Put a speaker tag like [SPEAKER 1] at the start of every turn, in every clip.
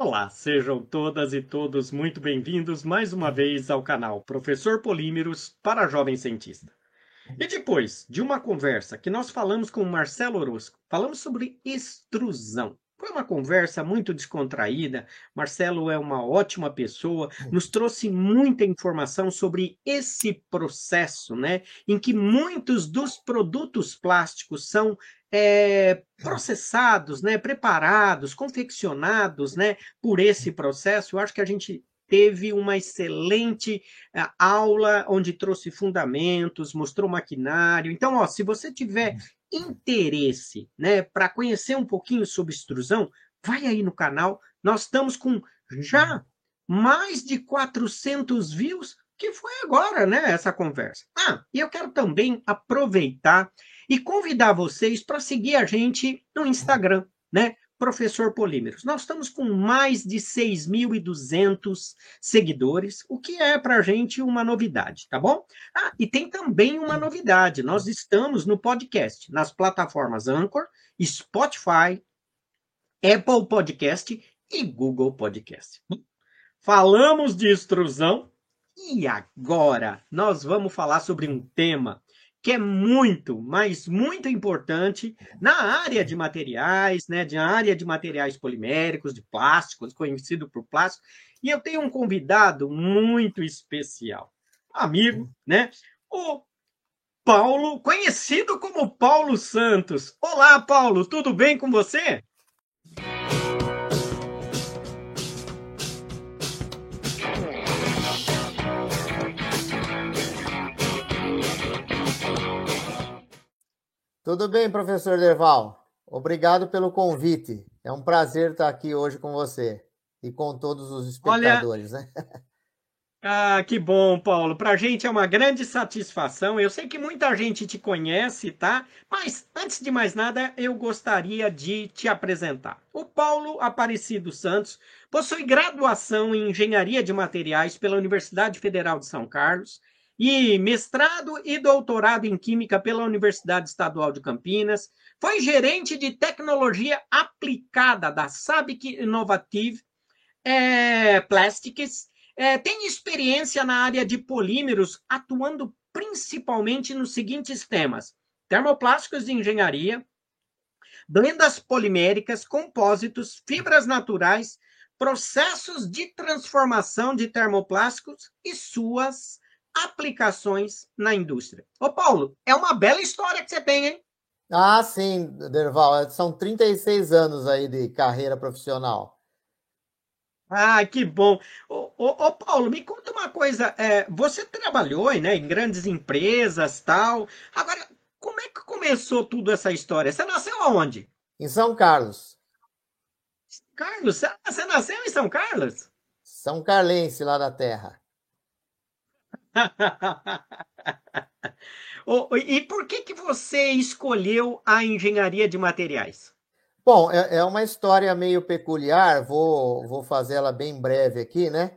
[SPEAKER 1] Olá, sejam todas e todos muito bem-vindos mais uma vez ao canal Professor Polímeros para Jovem Cientista. E depois de uma conversa que nós falamos com o Marcelo Orozco, falamos sobre extrusão. Foi uma conversa muito descontraída. Marcelo é uma ótima pessoa, nos trouxe muita informação sobre esse processo, né, em que muitos dos produtos plásticos são é, processados, né, preparados, confeccionados, né, por esse processo. Eu acho que a gente teve uma excelente uh, aula onde trouxe fundamentos, mostrou maquinário. Então, ó, se você tiver interesse, né, para conhecer um pouquinho sobre extrusão, vai aí no canal. Nós estamos com já mais de 400 views, que foi agora, né, essa conversa. Ah, e eu quero também aproveitar e convidar vocês para seguir a gente no Instagram, né? Professor Polímeros. Nós estamos com mais de 6.200 seguidores, o que é para a gente uma novidade, tá bom? Ah, e tem também uma novidade: nós estamos no podcast, nas plataformas Anchor, Spotify, Apple Podcast e Google Podcast. Falamos de extrusão e agora nós vamos falar sobre um tema que é muito, mas muito importante na área de materiais, né, de área de materiais poliméricos, de plásticos, conhecido por plástico. E eu tenho um convidado muito especial, amigo, né? O Paulo, conhecido como Paulo Santos. Olá, Paulo, tudo bem com você?
[SPEAKER 2] Tudo bem, professor Derval? Obrigado pelo convite. É um prazer estar aqui hoje com você e com todos os espectadores, Olha... né?
[SPEAKER 1] Ah, que bom, Paulo. Para a gente é uma grande satisfação. Eu sei que muita gente te conhece, tá? Mas antes de mais nada, eu gostaria de te apresentar. O Paulo Aparecido Santos possui graduação em Engenharia de Materiais pela Universidade Federal de São Carlos e mestrado e doutorado em Química pela Universidade Estadual de Campinas. Foi gerente de tecnologia aplicada da Sabic Innovative é, Plastics. É, tem experiência na área de polímeros, atuando principalmente nos seguintes temas: termoplásticos de engenharia, blendas poliméricas, compósitos, fibras naturais, processos de transformação de termoplásticos e suas aplicações na indústria. Ô, Paulo, é uma bela história que você tem, hein?
[SPEAKER 2] Ah, sim, Derval. São 36 anos aí de carreira profissional.
[SPEAKER 1] Ah, que bom. Ô, ô, ô, Paulo, me conta uma coisa. É, você trabalhou né, em grandes empresas tal. Agora, como é que começou tudo essa história? Você nasceu aonde?
[SPEAKER 2] Em São Carlos.
[SPEAKER 1] Carlos? Você nasceu em São Carlos?
[SPEAKER 2] São Carlense, lá da terra.
[SPEAKER 1] e por que, que você escolheu a engenharia de materiais?
[SPEAKER 2] Bom, é, é uma história meio peculiar, vou, vou fazê-la bem breve aqui, né?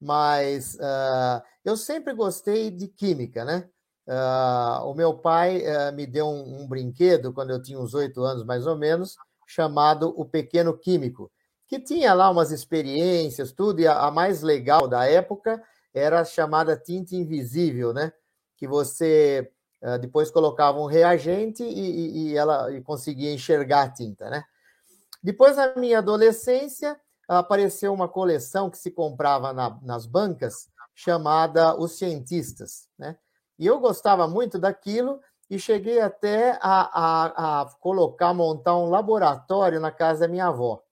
[SPEAKER 2] Mas uh, eu sempre gostei de química, né? Uh, o meu pai uh, me deu um, um, brinquedo quando eu tinha uns oito anos, mais ou menos, chamado O Pequeno Químico, que tinha lá umas experiências, tudo, e a, a mais legal da época era a chamada tinta invisível, né? Que você uh, depois colocava um reagente e, e, ela e conseguia enxergar a tinta, né? Depois, na minha adolescência, apareceu uma coleção que se comprava na, nas bancas chamada Os Cientistas, né? E eu gostava muito daquilo e cheguei até a, a, a colocar, montar um laboratório na casa da minha avó.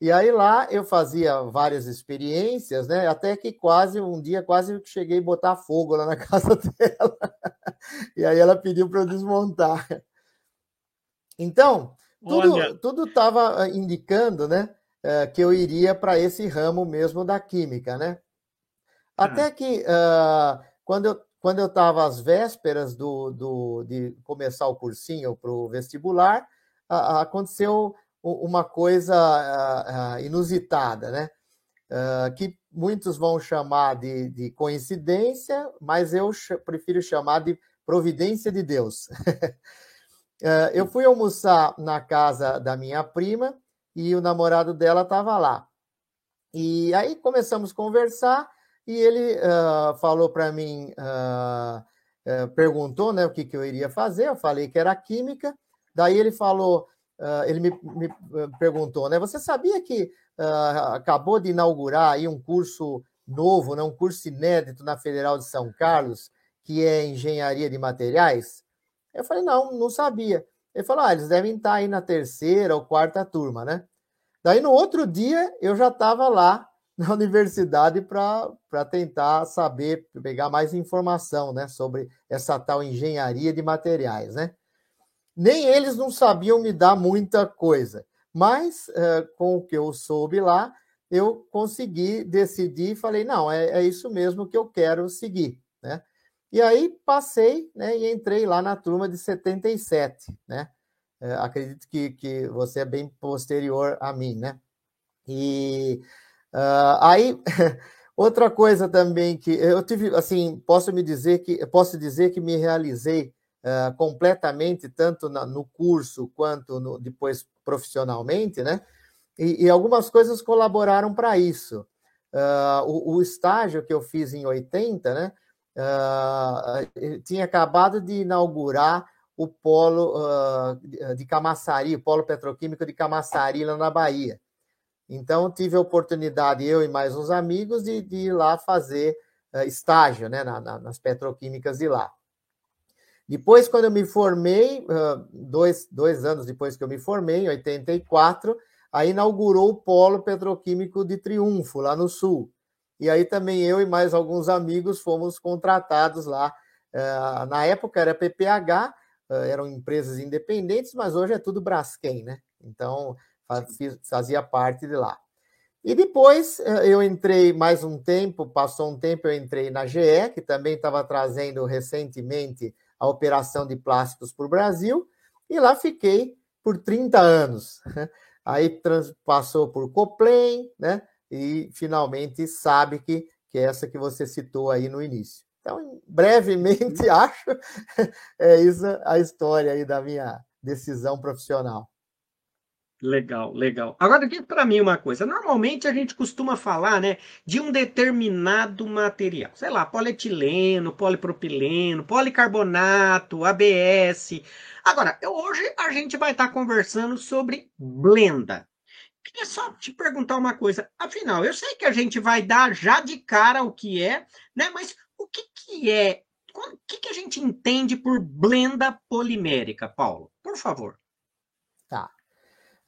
[SPEAKER 2] E aí lá eu fazia várias experiências, né? Até que quase um dia quase cheguei a botar fogo lá na casa dela. E aí ela pediu para eu desmontar. Então, tudo tudo estava ah, indicando, né, eh, que eu iria para esse ramo mesmo da química, né? Até hum. que uh, quando eu quando eu estava às vésperas do, do, de começar o cursinho para o vestibular, aconteceu uma coisa uh, inusitada, né? Uh, que muitos vão chamar de, de coincidência, mas eu prefiro chamar de providência de Deus. eu fui almoçar na casa da minha prima e o namorado dela estava lá. E aí começamos a conversar e ele uh, falou para mim, uh, uh, perguntou né, o que, que eu iria fazer, eu falei que era química, daí ele falou, ele me, me, perguntou, né, você sabia que acabou de inaugurar aí um curso novo, né, um curso inédito na Federal de São Carlos, que é Engenharia de Materiais? Eu falei, não, não sabia. Ele falou, ah, eles devem estar aí na terceira ou quarta turma, né? Daí no outro dia eu já estava lá na universidade para tentar saber, pegar mais informação né, sobre essa tal engenharia de materiais. Né? Nem eles não sabiam me dar muita coisa, mas uh, com o que eu soube lá, eu consegui decidir e falei: não, é, é isso mesmo que eu quero seguir. Né? E aí passei né, e entrei lá na turma de 77. Né? Uh, acredito que, que você é bem posterior a mim. Né? E Uh, aí, outra coisa também que eu tive, assim, posso me dizer que posso dizer que me realizei uh, completamente, tanto na, no curso quanto no, depois profissionalmente, né? E, e algumas coisas colaboraram para isso. Uh, o, o, estágio que eu fiz em 80, né? tinha acabado de inaugurar o polo de Camaçari, o polo petroquímico de Camaçari, lá na Bahia. Então, tive a oportunidade, eu e mais uns amigos, de, de ir lá fazer uh, estágio né, na, na, nas petroquímicas de lá. Depois, quando eu me formei, uh, dois, dois anos depois que eu me formei, em 84, aí inaugurou o Polo Petroquímico de Triunfo, lá no Sul. E aí também eu e mais alguns amigos fomos contratados lá. Uh, na época era PPH, eram empresas independentes, mas hoje é tudo Braskem, né? Então, fazia parte de lá. E depois eu entrei mais um tempo, passou um tempo, eu entrei na GE, que também estava trazendo recentemente a operação de plásticos para o Brasil, e lá fiquei por 30 anos. Aí trans, passou por Coplen, né? E finalmente sabe que, que é essa que você citou aí no início. Então, brevemente, acho, é isso a história aí da minha decisão profissional.
[SPEAKER 1] Legal, legal. Agora, diga para mim uma coisa. Normalmente a gente costuma falar, né, de um determinado material. Sei lá, polietileno, polipropileno, policarbonato, ABS. Agora, hoje a gente vai estar tá conversando sobre blenda. Queria só te perguntar uma coisa. Afinal, eu sei que a gente vai dar já de cara o que é, né? Mas o que, que é? O que, que a gente entende por blenda polimérica, Paulo? Por favor.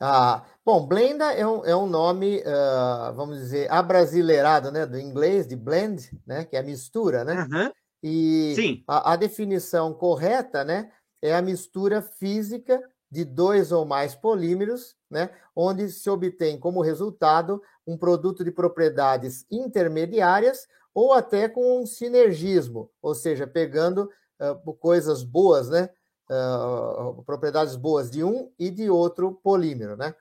[SPEAKER 2] Ah, bom, Blenda é um, é um nome, uh, vamos dizer, abrasileirado, né, do inglês, de blend, né, que é mistura, né? Uhum. E. A, a, definição correta, né, é a mistura física de dois ou mais polímeros, né, onde se obtém como resultado um produto de propriedades intermediárias ou até com um sinergismo, ou seja, pegando uh, coisas boas, né, uh, propriedades boas de um e de outro polímero, né?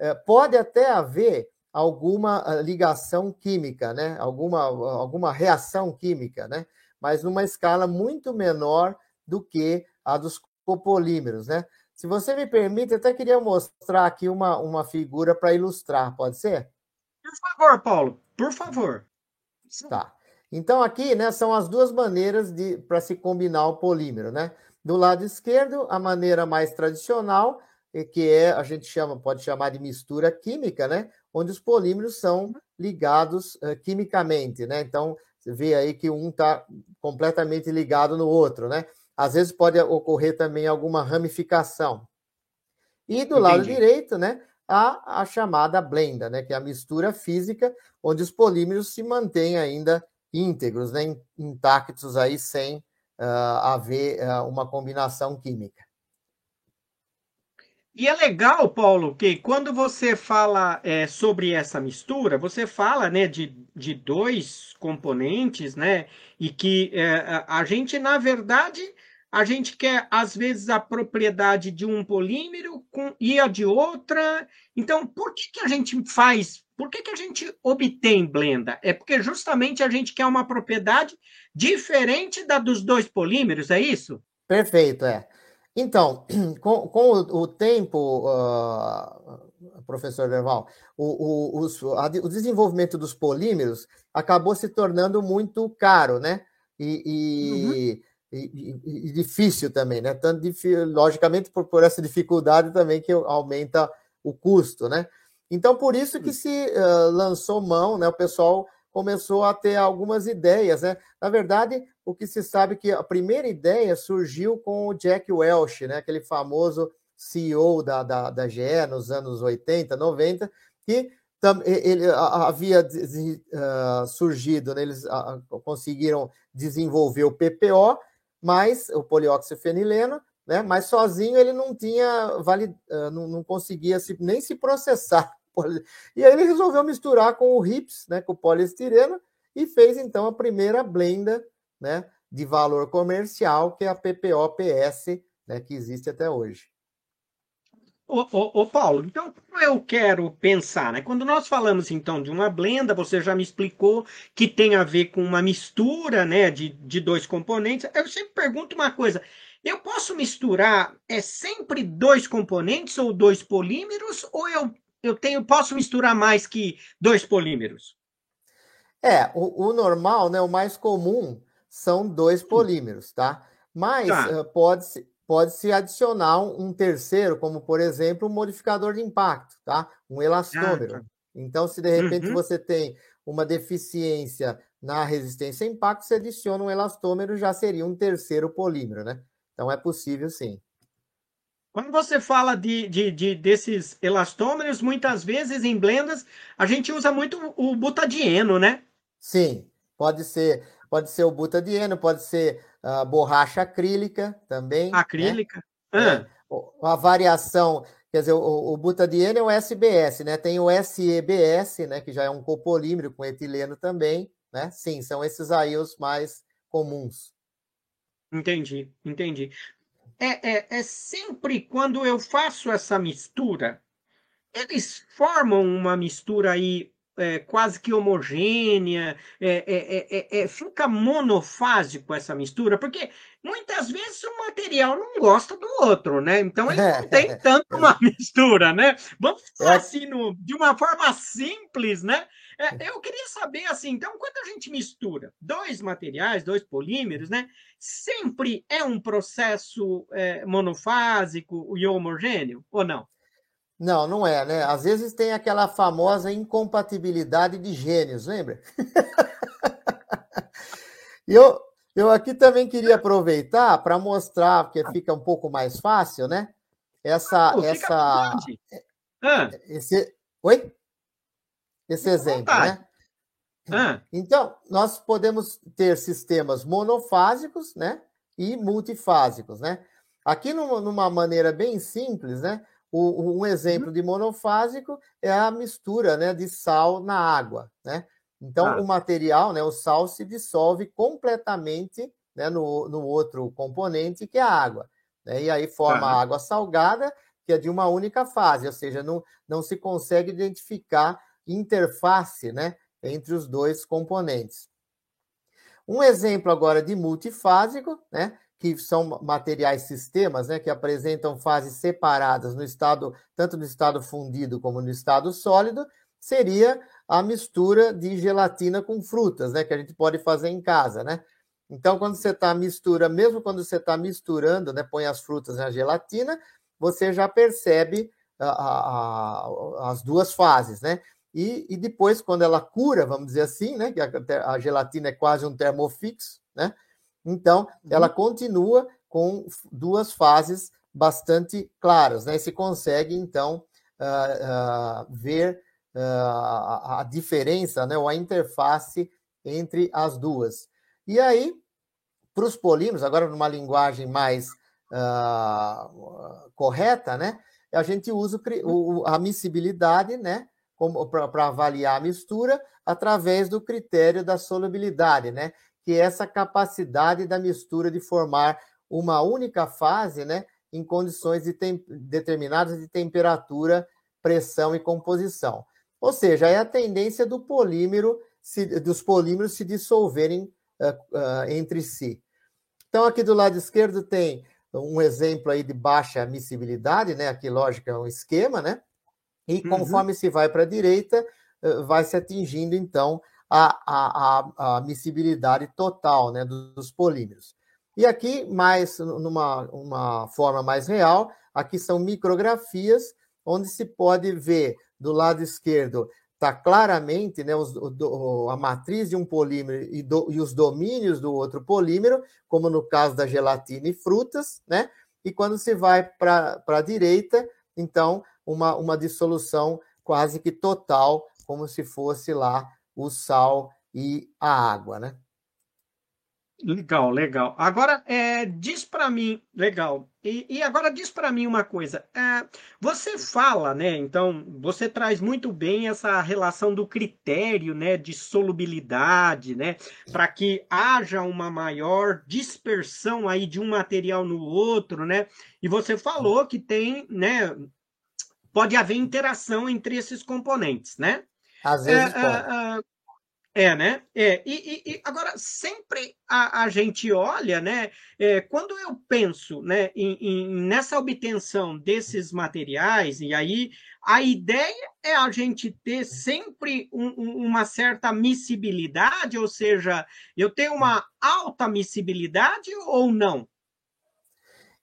[SPEAKER 2] Uh, pode até haver alguma ah, ligação química, né? Alguma, alguma reação química, né? Mas numa escala muito menor do que a dos copolímeros, né? Se você me permite, eu até queria mostrar aqui uma, uma figura para ilustrar, pode ser?
[SPEAKER 1] Por favor, Paulo, por favor.
[SPEAKER 2] Tá. Então, aqui né, são as duas maneiras de para se combinar o polímero, né? Do lado esquerdo, a maneira mais tradicional, que é, a gente chama, pode chamar de mistura química, né? Onde os polímeros são ligados uh, quimicamente, né? Então, você vê aí que um está completamente ligado no outro, né? Às vezes pode ocorrer também alguma ramificação. E do Entendi. lado direito, né? A, a chamada blenda, né? Que é a mistura física, onde os polímeros se mantêm ainda íntegros, né? Intactos aí, sem haver uma combinação química.
[SPEAKER 1] E é legal, Paulo, que quando você fala é, sobre essa mistura, você fala né, de, de dois componentes, né? E que é, a gente, na verdade, a gente quer, às vezes, a propriedade de um polímero com, e a de outra. Então, por que, que a gente faz? Por que, que a gente obtém blenda? É porque justamente a gente quer uma propriedade diferente da dos dois polímeros, é isso?
[SPEAKER 2] Perfeito, é. Então, com, com o, o, tempo, uh, professor Derval, o, o, o, a, o desenvolvimento dos polímeros acabou se tornando muito caro, né? E, e, uhum. e, e difícil também, né? Tanto, logicamente, por, por, essa dificuldade também que aumenta o custo, né? Então, por isso que se uh, lançou mão, né? O pessoal começou a ter algumas ideias, né? Na verdade, o que se sabe é que a primeira ideia surgiu com o Jack Welch, né? Aquele famoso CEO da, da, da GE nos anos 80, 90, que ele havia uh, surgido, né, eles uh, conseguiram desenvolver o PPO, mas o polióxifenileno, né, mas sozinho ele não tinha valid, uh, não, não, conseguia se, nem se processar. E aí ele resolveu misturar com o RIPS, né, com o poliestireno, e fez então a primeira blenda né, de valor comercial, que é a PPO-PS, né, que existe até hoje.
[SPEAKER 1] Ô, ô, ô, Paulo, então eu quero pensar, né? Quando nós falamos então de uma blenda, você já me explicou que tem a ver com uma mistura, né, de, de dois componentes. Eu sempre pergunto uma coisa: eu posso misturar é sempre dois componentes ou dois polímeros, ou eu, eu tenho posso misturar mais que dois polímeros?
[SPEAKER 2] É, o, o normal, né, o mais comum são dois polímeros, tá? Mas tá. Uh, pode ser pode-se adicionar um terceiro, como por exemplo, um modificador de impacto, tá? Um elastômero. Ah, tá. Então, se de repente uhum. você tem uma deficiência na resistência a impacto, você adiciona um elastômero, já seria um terceiro polímero, né? Então é possível sim.
[SPEAKER 1] Quando você fala de, de, de, desses elastômeros, muitas vezes em blendas, a gente usa muito o butadieno, né?
[SPEAKER 2] Sim, pode ser, pode ser o butadieno, pode ser uh, borracha acrílica também.
[SPEAKER 1] Né? Acrílica?
[SPEAKER 2] Né? Ah. a variação, quer dizer, o, o butadieno é o SBS, né? Tem o SEBS, né? Que já é um copolímero com etileno também, né? Sim, são esses aí os mais comuns.
[SPEAKER 1] Entendi, entendi. É, é, é sempre quando eu faço essa mistura, eles formam uma mistura aí é, quase que homogênea, é, é, é, fica monofásico essa mistura, porque muitas vezes o material não gosta do outro, né? Então ele não tem tanto uma mistura, né? Vamos falar assim, no, de uma forma simples, né? Eu queria saber assim, então, quando a gente mistura dois materiais, dois polímeros, né? Sempre é um processo monofásico e homogêneo, ou não?
[SPEAKER 2] Não, não é, né? Às vezes tem aquela famosa incompatibilidade de gênios, lembra? e eu, eu aqui também queria aproveitar para mostrar, porque fica um pouco mais fácil, né? Essa. Oh, essa esse, oi? Esse fica exemplo, né? Ah. Então, nós podemos ter sistemas monofásicos, né? E multifásicos, né? Aqui, numa maneira bem simples, né? O, um exemplo uhum. de monofásico é a mistura né, de sal na água. Né? Então, ah. o material, né, o sal, se dissolve completamente né, no, no outro componente, que é a água. Né? E aí forma ah. água salgada, que é de uma única fase, ou seja, não, não se consegue identificar interface né, entre os dois componentes. Um exemplo agora de multifásico, né, que são materiais sistemas, né, que apresentam fases separadas no estado, tanto no estado fundido como no estado sólido, seria a mistura de gelatina com frutas, né, que a gente pode fazer em casa, né? Então, quando você está mistura, mesmo quando você está misturando, né, põe as frutas na gelatina, você já percebe a, a, a, as duas fases, né? E, e, depois, quando ela cura, vamos dizer assim, né, que a, gelatina é quase um termofixo, né? Então, ela uhum. continua com duas fases bastante claras, né? Se consegue, então, uh, uh, ver uh, a diferença, né? ou a interface entre as duas. E aí, para os polímeros, agora numa linguagem mais correta, né? A gente usa o, a miscibilidade, né? Para avaliar a mistura através do critério da solubilidade, né? que é essa capacidade da mistura de formar uma única fase, né, em condições de determinadas de temperatura, pressão e composição. Ou seja, é a tendência do polímero se, dos polímeros se dissolverem uh, uh, entre si. Então, aqui do lado esquerdo tem um exemplo aí de baixa miscibilidade, né? Aqui, lógico, é um esquema, né? E uhum. conforme uhum. se vai para a direita, vai se atingindo, então, a, a, a, miscibilidade total né, dos polímeros. E aqui, mais numa uma forma mais real, aqui são micrografias, onde se pode ver do lado esquerdo está claramente né, os, o, a matriz de um polímero e, do, e, os domínios do outro polímero, como no caso da gelatina e frutas, né? E quando se vai para a direita, então, uma, uma dissolução quase que total, como se fosse lá o sal e a água, né?
[SPEAKER 1] Legal, legal. Agora, é, diz para mim, legal. E, e agora diz para mim uma coisa. É, você fala, né? Então, você traz muito bem essa relação do critério, né, de solubilidade, né, para que haja uma maior dispersão aí de um material no outro, né? E você falou que tem, né, pode haver interação entre esses componentes, né?
[SPEAKER 2] Às vezes é, pode. É, é,
[SPEAKER 1] é, né? É, e, e, agora, sempre a, a, gente olha, né? É, quando eu penso né, em, em, nessa obtenção desses materiais, e aí a ideia é a gente ter sempre um, um, uma certa miscibilidade, ou seja, eu tenho uma alta miscibilidade ou não?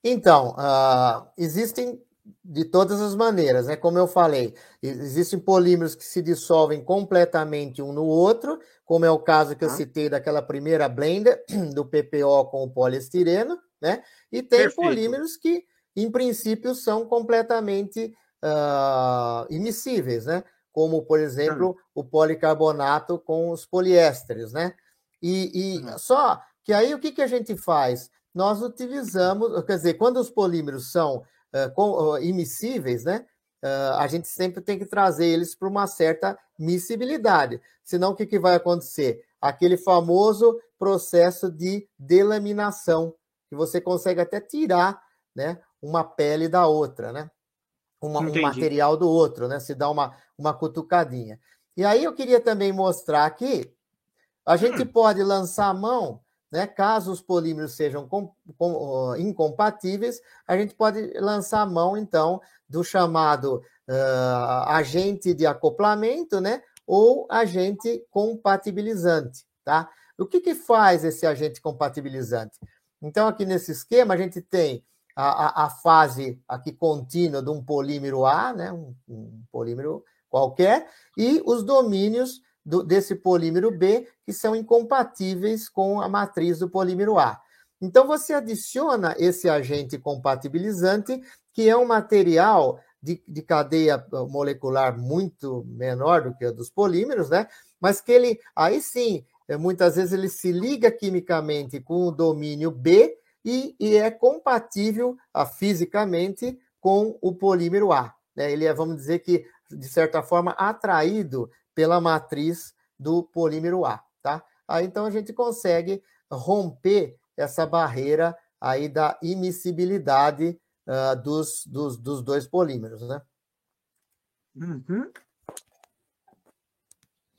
[SPEAKER 2] Então, uh, existem de todas as maneiras, né? Como eu falei, existem polímeros que se dissolvem completamente um no outro, como é o caso que eu citei daquela primeira blender do PPO com o poliestireno, né? E tem Perfeito. polímeros que, em princípio, são completamente uh, imissíveis, né? Como, por exemplo, o policarbonato com os poliésteres, né? E, e só que aí o que, que a gente faz? Nós utilizamos, quer dizer, quando os polímeros são uh, com, uh, imissíveis, né? Uh, a gente sempre tem que trazer eles para uma certa miscibilidade. Senão, o que, que vai acontecer? Aquele famoso processo de delaminação, que você consegue até tirar né, uma pele da outra, né? Uma, um material do outro, né? Se dá uma, uma cutucadinha. E aí eu queria também mostrar aqui, a gente hum. pode lançar a mão né? Caso os polímeros sejam com, com, incompatíveis, a gente pode lançar a mão, então, do chamado uh, agente de acoplamento, né? Ou agente compatibilizante, tá? O que, que faz esse agente compatibilizante? Então, aqui nesse esquema, a gente tem a, a, a fase aqui contínua de um polímero A, né? Um, um polímero qualquer, e os domínios do, desse polímero B que são incompatíveis com a matriz do polímero A. Então, você adiciona esse agente compatibilizante, que é um material de, de, cadeia molecular muito menor do que a dos polímeros, né? Mas que ele, aí sim, é, muitas vezes ele se liga quimicamente com o domínio B e, e é compatível a, ah, fisicamente com o polímero A. Né? Ele é, vamos dizer que, de certa forma, atraído pela matriz do polímero A, tá? Aí então a gente consegue romper essa barreira aí da immiscibilidade uh, dos, dos, dos, dois polímeros, né?
[SPEAKER 1] Uhum.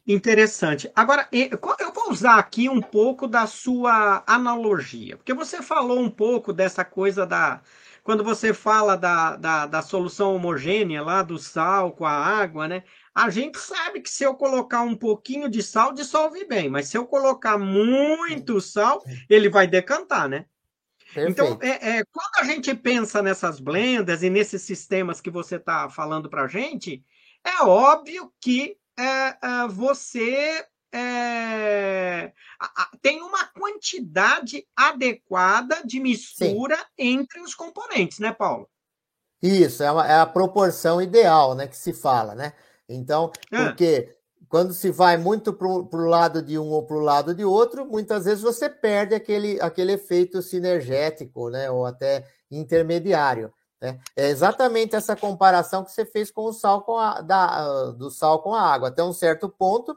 [SPEAKER 1] Interessante. Agora, eu vou usar aqui um pouco da sua analogia, porque você falou um pouco dessa coisa da. Quando você fala da, da, da solução homogênea lá do sal com a água, né? A gente sabe que se eu colocar um pouquinho de sal, dissolve bem, mas se eu colocar muito sal, ele vai decantar, né? Então, Perfeito. Então, é, é, quando a gente pensa nessas blendas e nesses sistemas que você está falando para a gente, é óbvio que é, é você é, tem uma quantidade adequada de mistura Sim. entre os componentes, né, Paulo?
[SPEAKER 2] Isso, é, uma, é a proporção ideal, né, que se fala, né? Então, é. porque quando se vai muito para o lado de um ou para o lado de outro, muitas vezes você perde aquele, aquele efeito sinergético, né? Ou até intermediário. Né? É exatamente essa comparação que você fez com o sal com a, da, do sal com a água. Até um certo ponto,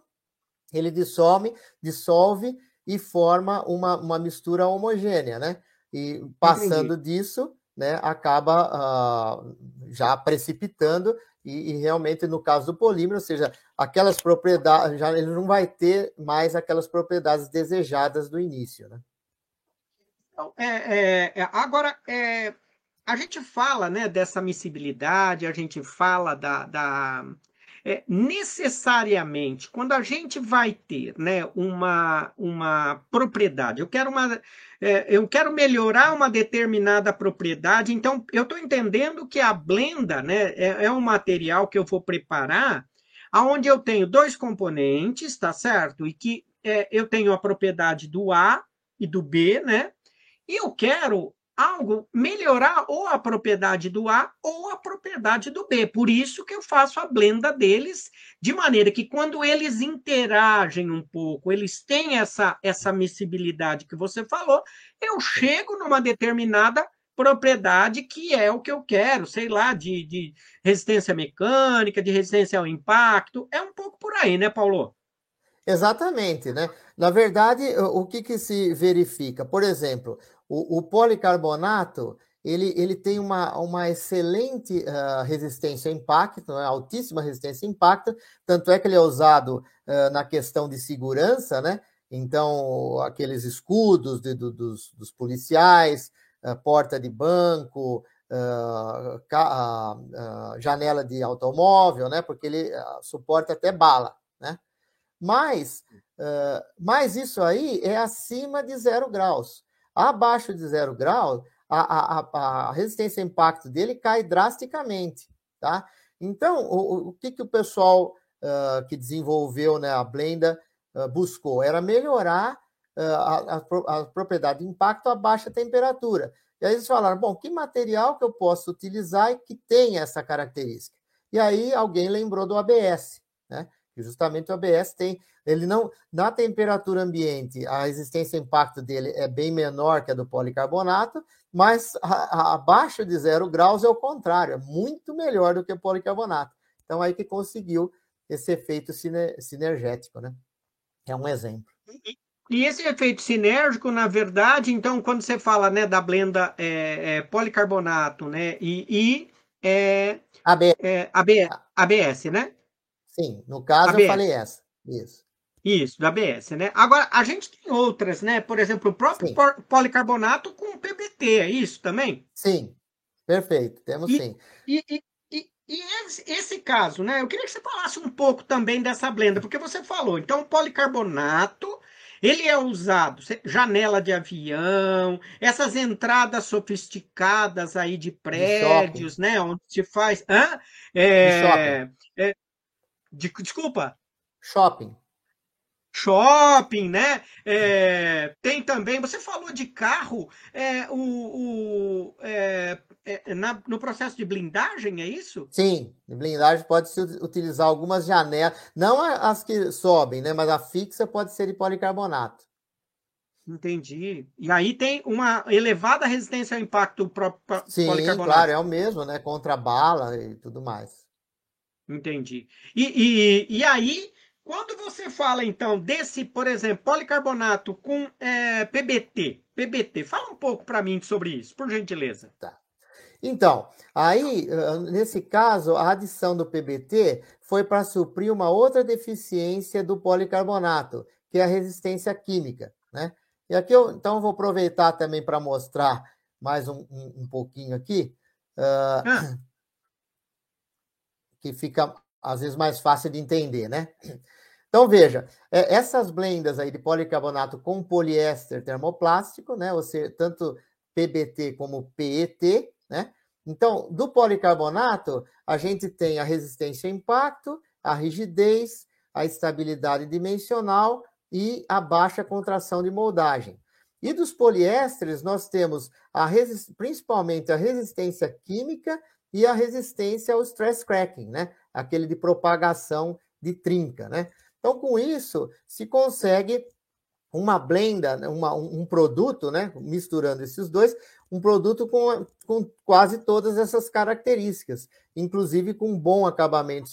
[SPEAKER 2] ele dissolve, dissolve e forma uma, uma mistura homogênea, né? E passando Entendi. disso, né, acaba uh, já precipitando e, e, realmente no caso do polímero, ou seja, aquelas propriedades, já ele não vai ter mais aquelas propriedades desejadas do início, né?
[SPEAKER 1] Então, é, é, é, agora, é, a gente fala né, dessa miscibilidade, a gente fala da, da é, necessariamente, quando a gente vai ter né, uma, uma propriedade, eu quero, uma, é, eu quero melhorar uma determinada propriedade, então eu estou entendendo que a blenda né, é, é um material que eu vou preparar aonde eu tenho dois componentes, tá certo? E que é, eu tenho a propriedade do A e do B, né? E eu quero algo melhorar ou a propriedade do A ou a propriedade do B. Por isso que eu faço a blenda deles, de maneira que quando eles interagem um pouco, eles têm essa, essa miscibilidade que você falou, eu chego numa determinada propriedade que é o que eu quero, sei lá, de, de resistência mecânica, de resistência ao impacto. É um pouco por aí, né, Paulo?
[SPEAKER 2] Exatamente, né? Na verdade, o que, que se verifica? Por exemplo, o, o policarbonato ele, ele tem uma, uma excelente uh, resistência a impacto, né? altíssima resistência a impacto, tanto é que ele é usado uh, na questão de segurança, né? Então, aqueles escudos de, do, dos, dos, policiais, uh, porta de banco, janela de automóvel, né? Porque ele suporta até bala, né? Mas, mas isso aí é acima de zero graus. Abaixo de zero grau, a, a, a resistência a impacto dele cai drasticamente, tá? Então, o, o que, que o pessoal uh, que desenvolveu né, a Blenda uh, buscou? Era melhorar uh, a, a, propriedade de impacto a baixa temperatura. E aí eles falaram, bom, que material que eu posso utilizar e que tenha essa característica? E aí alguém lembrou do ABS, né? E justamente o ABS tem, ele não, na temperatura ambiente, a resistência a impacto dele é bem menor que a do policarbonato, mas a, a, abaixo de zero graus é o contrário, é muito melhor do que o policarbonato. Então aí que conseguiu esse efeito sinergético, né? É um exemplo.
[SPEAKER 1] E esse efeito sinérgico, na verdade, então, quando você fala né, da blenda é, é, policarbonato né, e, e é, ABS. É, ABS, né?
[SPEAKER 2] Sim, no caso ABS. eu falei essa. Isso.
[SPEAKER 1] Isso, da ABS, né? Agora, a gente tem outras, né? Por exemplo, o próprio sim. policarbonato com PBT, é isso também?
[SPEAKER 2] Sim, perfeito, temos
[SPEAKER 1] e,
[SPEAKER 2] sim.
[SPEAKER 1] E, e, e, esse, esse, caso, né? Eu queria que você falasse um pouco também dessa blenda, porque você falou, então, o policarbonato, ele é usado, janela de avião, essas entradas sofisticadas aí de prédios, de né? Onde se faz. Hã? É, de é, de, desculpa?
[SPEAKER 2] Shopping.
[SPEAKER 1] Shopping, né? É, tem também. Você falou de carro, é, o, o é, é na, no processo de blindagem, é isso?
[SPEAKER 2] Sim, blindagem pode-se utilizar algumas janelas, não as que sobem, né? Mas a fixa pode ser de policarbonato.
[SPEAKER 1] Entendi. E aí tem uma elevada resistência ao impacto próprio
[SPEAKER 2] Sim, policarbonato. Claro, é o mesmo, né? Contra bala e tudo mais.
[SPEAKER 1] Entendi. E, e, e aí, quando você fala, então, desse, por exemplo, policarbonato com é, PBT, PBT, fala um pouco para mim sobre isso, por gentileza.
[SPEAKER 2] Tá. Então, aí, nesse caso, a adição do PBT foi para suprir uma outra deficiência do policarbonato, que é a resistência química, né? E aqui eu, então, vou aproveitar também para mostrar mais um, um, um pouquinho aqui. Uh, ah que fica às vezes mais fácil de entender, né? Então veja, é, essas blendas aí de policarbonato com poliéster termoplástico, né? Ou seja, tanto PBT como PET, né? Então, do policarbonato, a gente tem a resistência ao impacto, a rigidez, a estabilidade dimensional e a baixa contração de moldagem. E dos poliésteres, nós temos a principalmente a resistência química e a resistência ao stress cracking, né? Aquele de propagação de trinca, né? Então, com isso, se consegue uma blenda, né? uma, um produto, né? Misturando esses dois, um produto com, com quase todas essas características, inclusive com um bom acabamento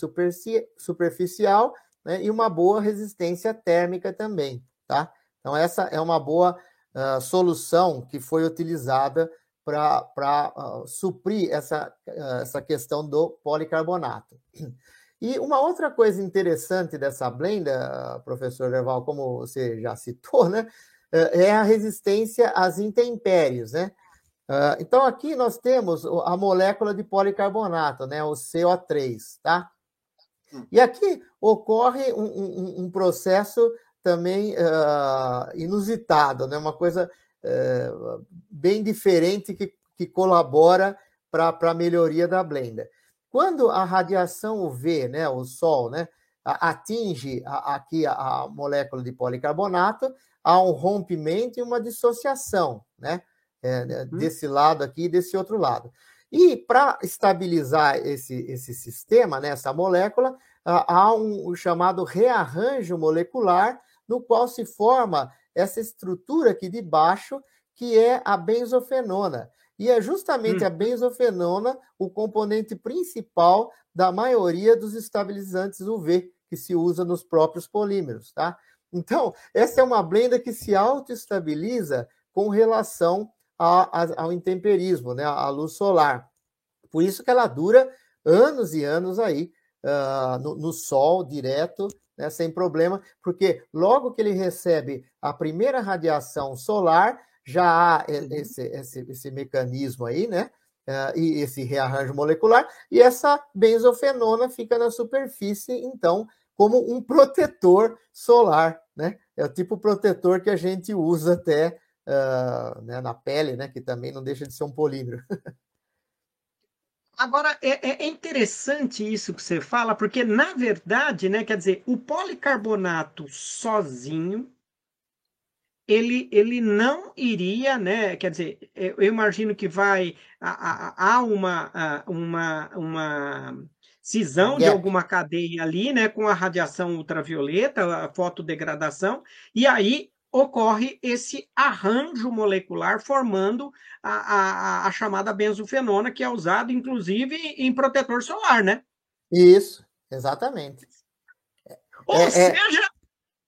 [SPEAKER 2] superficial né? e uma boa resistência térmica também, tá? Então, essa é uma boa uh, solução que foi utilizada para uh, suprir essa, uh, essa questão do policarbonato. E uma outra coisa interessante dessa blenda, professor Leval, como você já citou, né, é a resistência às intempéries, né? Uh, então, aqui nós temos a molécula de policarbonato, né, o CO3, tá? Hum. E aqui ocorre um, um, um processo também uh, inusitado, né, uma coisa uh, bem diferente que, que colabora para a melhoria da blenda. Quando a radiação UV, né, o Sol, né, atinge aqui a molécula de policarbonato, há um rompimento e uma dissociação, né? É, uhum. desse lado aqui e desse outro lado. E para estabilizar esse, esse sistema, né, essa molécula, há um, chamado rearranjo molecular, no qual se forma essa estrutura aqui de baixo, que é a benzofenona. E é justamente hum. a benzofenona o componente principal da maioria dos estabilizantes UV que se usa nos próprios polímeros, tá? Então, essa é uma blenda que se autoestabiliza com relação a, a, ao intemperismo, né, à luz solar. Por isso que ela dura anos e anos aí uh, no, no, sol direto, né, sem problema, porque logo que ele recebe a primeira radiação solar, já há uhum. esse, esse, esse mecanismo aí, né? Uh, e esse rearranjo molecular, e essa benzofenona fica na superfície, então, como um protetor solar, né? É o tipo protetor que a gente usa até uh, né, na pele, né? Que também não deixa de ser um polímero.
[SPEAKER 1] Agora, é, é, interessante isso que você fala, porque, na verdade, né, quer dizer, o policarbonato sozinho, ele, ele não iria, né, quer dizer, eu imagino que vai, há uma, uma, uma cisão de alguma cadeia ali, né, com a radiação ultravioleta, a fotodegradação, e aí ocorre esse arranjo molecular formando a, a, a chamada benzofenona, que é usada, inclusive, em protetor solar, né?
[SPEAKER 2] Isso, exatamente.
[SPEAKER 1] Ou é, é seja.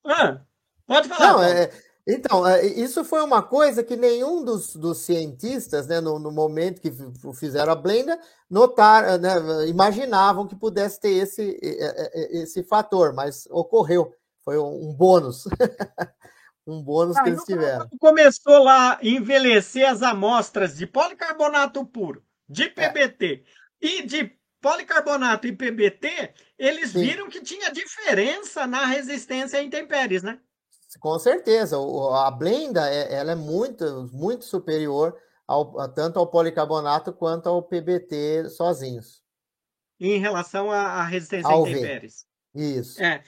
[SPEAKER 1] É... Ah, pode falar.
[SPEAKER 2] Não, é, então, é, isso foi uma coisa que nenhum dos, dos cientistas, né, no, no, momento que fizeram a blenda, notaram, né, imaginavam que pudesse ter esse, esse fator, mas ocorreu. Foi um bônus. um bônus ah, que eles tiveram.
[SPEAKER 1] Começou lá a envelhecer as amostras de policarbonato puro, de PBT é. e de policarbonato e PBT, eles Sim. viram que tinha diferença na resistência a intempéries, né?
[SPEAKER 2] Com certeza, a blenda é, ela é muito, muito superior ao, tanto ao policarbonato quanto ao PBT sozinhos.
[SPEAKER 1] Em relação à resistência a intempéries.
[SPEAKER 2] Isso.
[SPEAKER 1] É.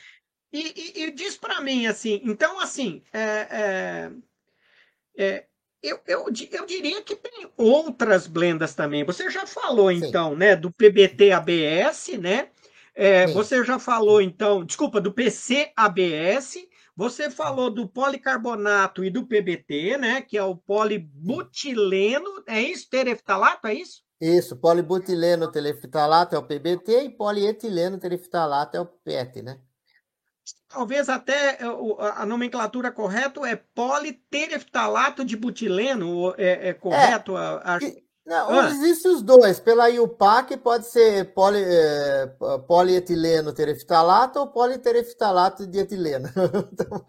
[SPEAKER 1] E, e, e diz para mim assim, então assim, é, é, é, eu, eu, eu diria que tem outras blendas também. Você já falou Sim. então, né, do PBT ABS, né? É, você já falou então, desculpa, do PC ABS você falou do policarbonato e do PBT, né? Que é o polibutileno, é isso? Tereftalato, é isso?
[SPEAKER 2] Isso, polibutileno teleftalato é o PBT e polietileno teleftalato é o PET, né?
[SPEAKER 1] Talvez até é, a nomenclatura correta é politereftalato de butileno, é, é correto? É, a, a...
[SPEAKER 2] Não, ah. existem os dois. Pela IUPAC pode ser poli, é, polietileno tereftalato ou politereftalato de etileno.
[SPEAKER 1] então,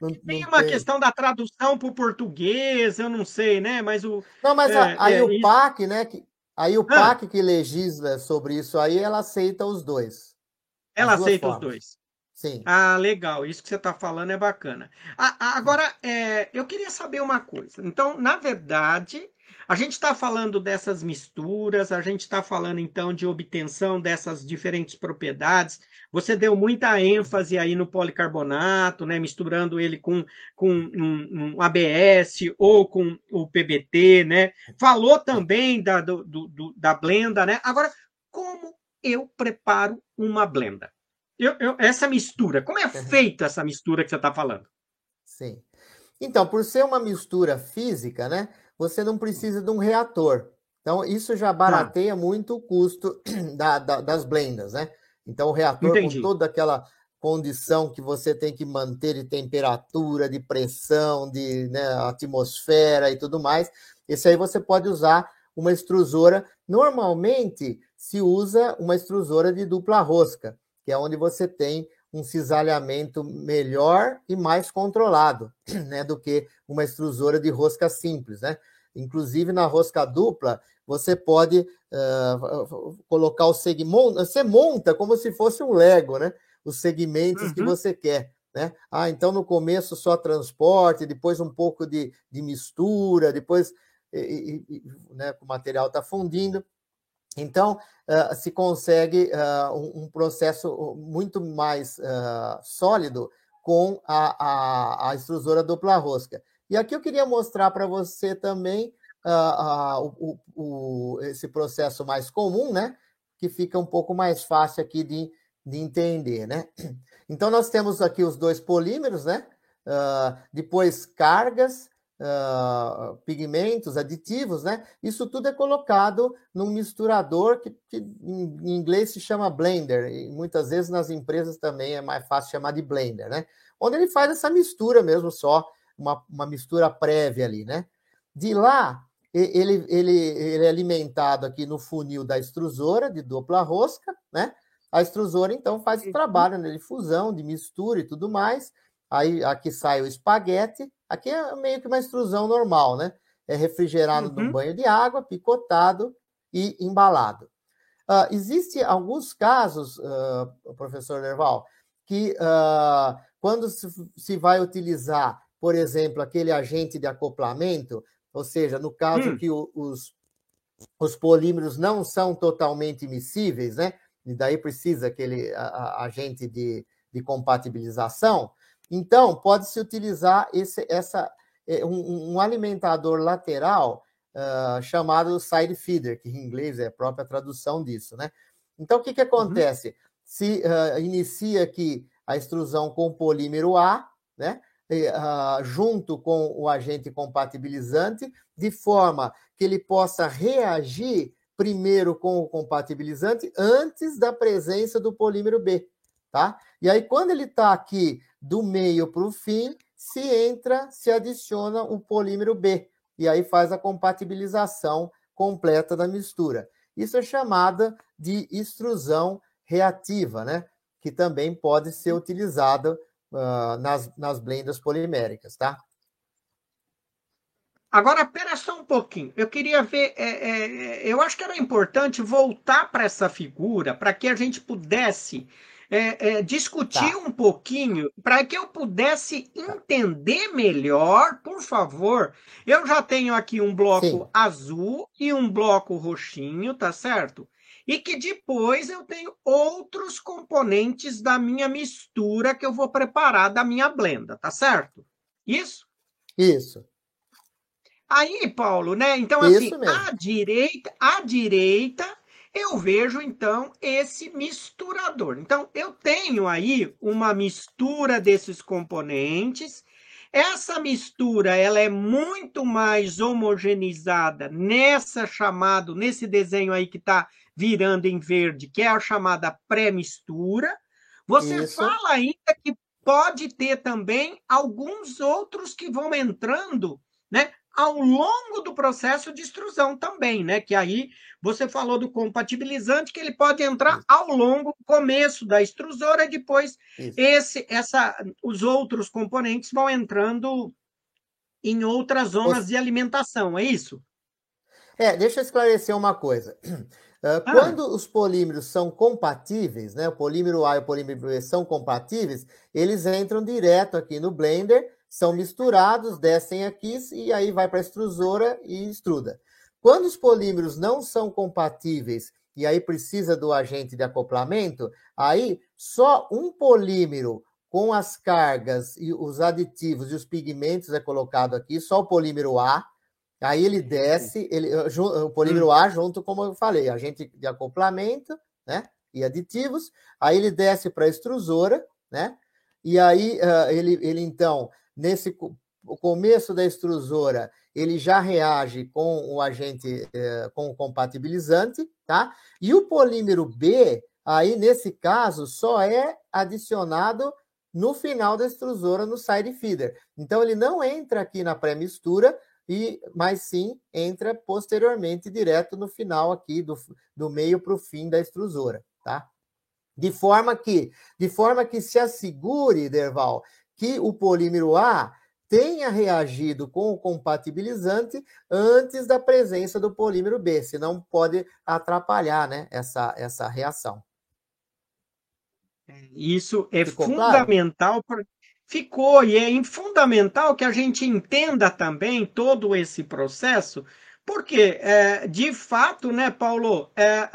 [SPEAKER 1] não, tem uma tem. questão da tradução para o português, eu não sei, né? Mas o.
[SPEAKER 2] Não, mas é, a, a é, IUPAC, né? Que, a IUPAC ah. que legisla sobre isso aí, ela aceita os dois.
[SPEAKER 1] Ela aceita formas. os dois.
[SPEAKER 2] Sim.
[SPEAKER 1] Ah, legal. Isso que você está falando é bacana. Ah, agora, é, eu queria saber uma coisa. Então, na verdade, a gente está falando dessas misturas, a gente está falando então de obtenção dessas diferentes propriedades. Você deu muita ênfase aí no policarbonato, né, misturando ele com, com um, um ABS ou com o PBT, né? Falou também da, do, do, da blenda, né? Agora, como eu preparo uma blenda? Eu, eu, essa mistura, como é uhum. feita essa mistura que você está falando?
[SPEAKER 2] Sim. Então, por ser uma mistura física, né? você não precisa de um reator. Então, isso já barateia ah. muito o custo da, da, das blendas, né? Então, o reator, Entendi. com toda aquela condição que você tem que manter de temperatura, de pressão, de né, atmosfera e tudo mais, esse aí você pode usar uma extrusora. Normalmente, se usa uma extrusora de dupla rosca, que é onde você tem um cisalhamento melhor e mais controlado, né, do que uma extrusora de rosca simples, né? Inclusive na rosca dupla, você pode uh, colocar o segmento, você monta como se fosse um Lego, né? Os segmentos uhum. que você quer. Né? Ah, então no começo só transporte, depois um pouco de, de mistura, depois e, e, né, o material está fundindo. Então, uh, se consegue uh, um, processo muito mais uh, sólido com a, a, a, extrusora dupla rosca. E aqui eu queria mostrar para você também o, o, esse processo mais comum, né? Que fica um pouco mais fácil aqui de, de entender, né? Então, nós temos aqui os dois polímeros, né? depois cargas, uh, pigmentos, aditivos, né? Isso tudo é colocado num misturador que, que, em inglês se chama blender, e muitas vezes nas empresas também é mais fácil chamar de blender, né? Onde ele faz essa mistura mesmo só, uma, uma mistura prévia ali, né? De lá, ele, ele, ele é alimentado aqui no funil da extrusora de dupla rosca, né? A extrusora, então, faz o trabalho né, de fusão, de mistura e tudo mais. Aí aqui sai o espaguete, Aqui é meio que uma extrusão normal, né? É refrigerado uhum. num banho de água, picotado e embalado. Uh, Existem alguns casos, uh, professor Nerval, que uh, quando se, se, vai utilizar, por exemplo, aquele agente de acoplamento, ou seja, no caso hum. que o, os, os polímeros não são totalmente miscíveis, né? E daí precisa aquele a, a, agente de, de compatibilização, então, pode-se utilizar esse, essa, é, um, um alimentador lateral uh, chamado side feeder, que em inglês é a própria tradução disso, né? Então, o que, que uhum. acontece? Uhum. Se uh, inicia aqui a extrusão com polímero A, né? Uh, junto com o agente compatibilizante, de forma que ele possa reagir primeiro com o compatibilizante antes da presença do polímero B, tá? E aí, quando ele está aqui do meio para o fim, se entra, se adiciona o polímero B, e aí faz a compatibilização completa da mistura. Isso é chamada de extrusão reativa, né? Que também pode ser utilizada uh, nas, nas blendas poliméricas, tá?
[SPEAKER 1] Agora, pera só um pouquinho. Eu queria ver. É, é, eu acho que era importante voltar para essa figura para que a gente pudesse é, é, discutir tá. um pouquinho para que eu pudesse entender melhor, por favor. Eu já tenho aqui um bloco Sim. azul e um bloco roxinho, tá certo? E que depois eu tenho outros componentes da minha mistura que eu vou preparar da minha blenda, tá certo? Isso?
[SPEAKER 2] Isso.
[SPEAKER 1] Aí, Paulo, né? Então, Isso assim, mesmo. à direita, à direita eu vejo então esse misturador. Então, eu tenho aí uma mistura desses componentes. Essa mistura ela é muito mais homogeneizada nessa chamado, nesse desenho aí que está virando em verde, que é a chamada pré-mistura. Você Isso. fala ainda que pode ter também alguns outros que vão entrando, né? Ao longo do processo de extrusão também, né? Que aí você falou do compatibilizante, que ele pode entrar ao longo, começo da extrusora, e depois esse, essa, os outros componentes vão entrando em outras zonas de alimentação, é isso?
[SPEAKER 2] É, deixa eu esclarecer uma coisa. Uh, ah. Quando os polímeros são compatíveis, né, o polímero A e o polímero B são compatíveis, eles entram direto aqui no Blender são misturados, descem aqui e aí vai para a extrusora e extruda. Quando os polímeros não são compatíveis e aí precisa do agente de acoplamento, aí só um polímero com as cargas e os aditivos e os pigmentos é colocado aqui, só o polímero A. Aí ele desce, ele, o polímero A junto, como eu falei, agente de acoplamento, né? E aditivos. Aí ele desce para a extrusora, né? E aí ele, ele então nesse começo da extrusora, ele já reage com o agente, eh, com o compatibilizante, tá? E o polímero B, aí nesse caso, só é adicionado no final da extrusora, no side feeder. Então, ele não entra aqui na pré-mistura, e, mas sim entra posteriormente, direto no final aqui, do, do meio para o fim da extrusora, tá? De forma que, de forma que se assegure, Derval, que o polímero A tenha reagido com o compatibilizante antes da presença do polímero B, senão pode atrapalhar né, essa, essa reação.
[SPEAKER 1] Isso é Ficou fundamental. Claro? Ficou, e é fundamental que a gente entenda também todo esse processo, porque, é, de fato, né, Paulo, é,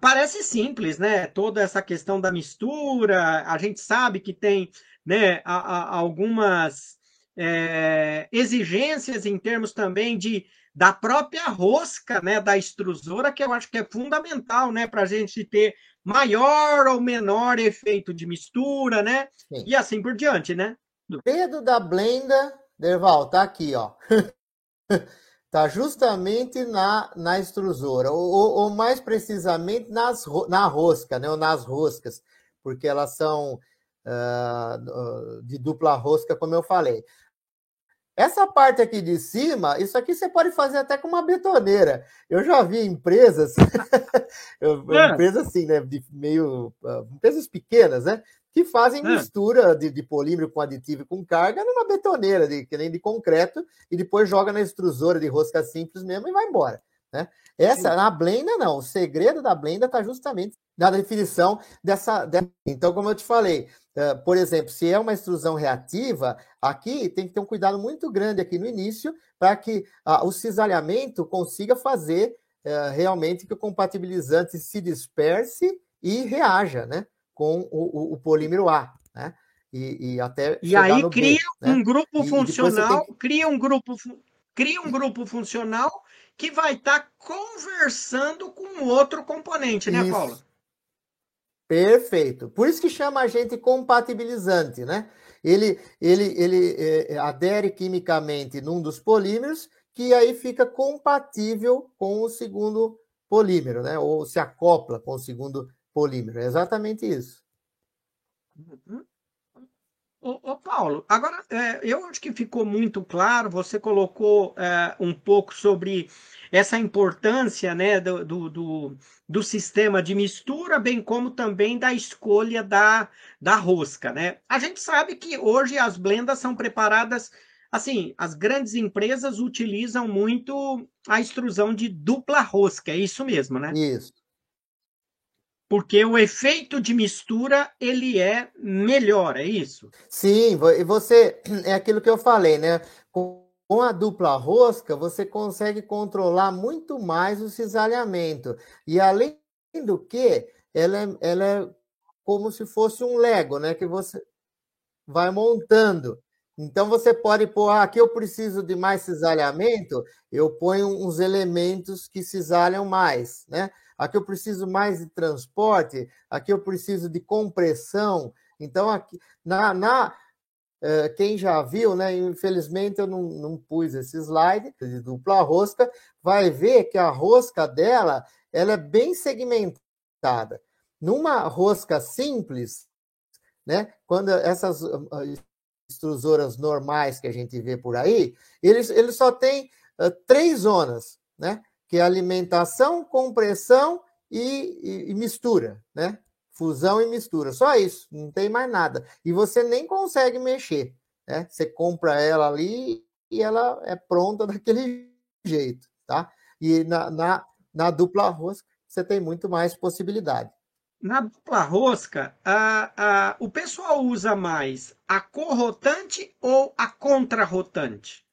[SPEAKER 1] parece simples, né? Toda essa questão da mistura, a gente sabe que tem né, a, a, algumas é, exigências em termos também de da própria rosca, né, da extrusora, que eu acho que é fundamental, né, para a gente ter maior ou menor efeito de mistura, né, Sim. e assim por diante, né.
[SPEAKER 2] Dedo da blenda, Derval, tá aqui, ó. tá justamente na, na extrusora, ou, ou, mais precisamente nas, na rosca, né, ou nas roscas, porque elas são uh, de dupla rosca, como eu falei. Essa parte aqui de cima, isso aqui você pode fazer até com uma betoneira. Eu já vi empresas, é. empresas assim, né, de meio, uh, empresas pequenas, né, que fazem é. mistura de, de, polímero com aditivo e com carga numa betoneira, de, que nem de concreto, e depois joga na extrusora de rosca simples mesmo e vai embora. Né? Essa, Sim. na blenda, não. O segredo da blenda está justamente na definição dessa, dessa. Então, como eu te falei, uh, por exemplo, se é uma extrusão reativa, aqui tem que ter um cuidado muito grande aqui no início para que uh, o cisalhamento consiga fazer uh, realmente que o compatibilizante se disperse e reaja né, com o, o, o polímero A. Né?
[SPEAKER 1] E, e até e aí cria B, um né? grupo e, funcional, que... cria um grupo, cria um grupo funcional que vai estar tá conversando com outro componente, né, Paula?
[SPEAKER 2] Perfeito. Por isso que chama a gente compatibilizante, né? Ele, ele, ele é, adere quimicamente num dos polímeros, que aí fica compatível com o segundo polímero, né? Ou se acopla com o segundo polímero. É exatamente isso.
[SPEAKER 1] Uhum. Ô, ô, Paulo, agora é, eu acho que ficou muito claro, você colocou é, um pouco sobre essa importância né, do, do, do, do, sistema de mistura, bem como também da escolha da, da rosca. Né? A gente sabe que hoje as blendas são preparadas, assim, as grandes empresas utilizam muito a extrusão de dupla rosca, é isso mesmo, né?
[SPEAKER 2] Isso
[SPEAKER 1] porque o efeito de mistura ele é melhor, é isso?
[SPEAKER 2] Sim, e você é aquilo que eu falei, né? Com a dupla rosca, você consegue controlar muito mais o cisalhamento. E além do que, ela é, ela é como se fosse um Lego, né? Que você vai montando. Então você pode pôr, ah, aqui eu preciso de mais cisalhamento, eu ponho uns elementos que cisalham mais, né? Aqui eu preciso mais de transporte, aqui eu preciso de compressão. Então, aqui, na, na uh, quem já viu, né? Infelizmente eu não, não pus esse slide de dupla rosca, vai ver que a rosca dela ela é bem segmentada. Numa rosca simples, né? Quando essas extrusoras normais que a gente vê por aí, eles, eles só têm uh, três zonas, né? Que é alimentação, compressão e, e, e, mistura, né? Fusão e mistura, só isso, não tem mais nada. E você nem consegue mexer, né? Você compra ela ali e ela é pronta daquele jeito, tá? E na, na, na dupla rosca você tem muito mais possibilidade.
[SPEAKER 1] Na dupla rosca, a, a, o pessoal usa mais a corrotante ou a contrarrotante?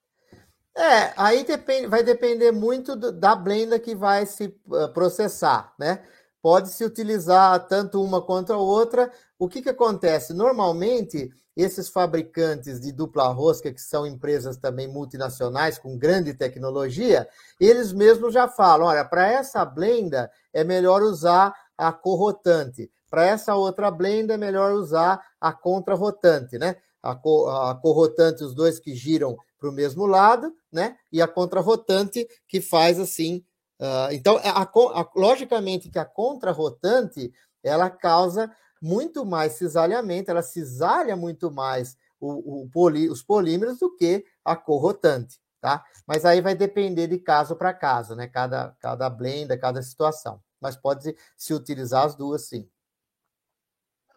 [SPEAKER 2] É, aí depende, vai depender muito da blenda que vai se uh, processar, né? Pode se utilizar tanto uma quanto a outra. O que, que acontece? Normalmente, esses fabricantes de dupla rosca, que são empresas também multinacionais com grande tecnologia, eles mesmos já falam: olha, para essa blenda é melhor usar a corrotante, para essa outra blenda é melhor usar a contrarrotante, né? A, co a corrotante, os dois que giram para o mesmo lado, né? E a contrarrotante que faz assim. Uh, então, a, a, logicamente que a contrarrotante ela causa muito mais cisalhamento, ela cisalha muito mais o, o poli, os polímeros do que a corrotante, tá? Mas aí vai depender de caso para caso, né? Cada, cada blenda, cada situação. Mas pode se utilizar as duas, sim.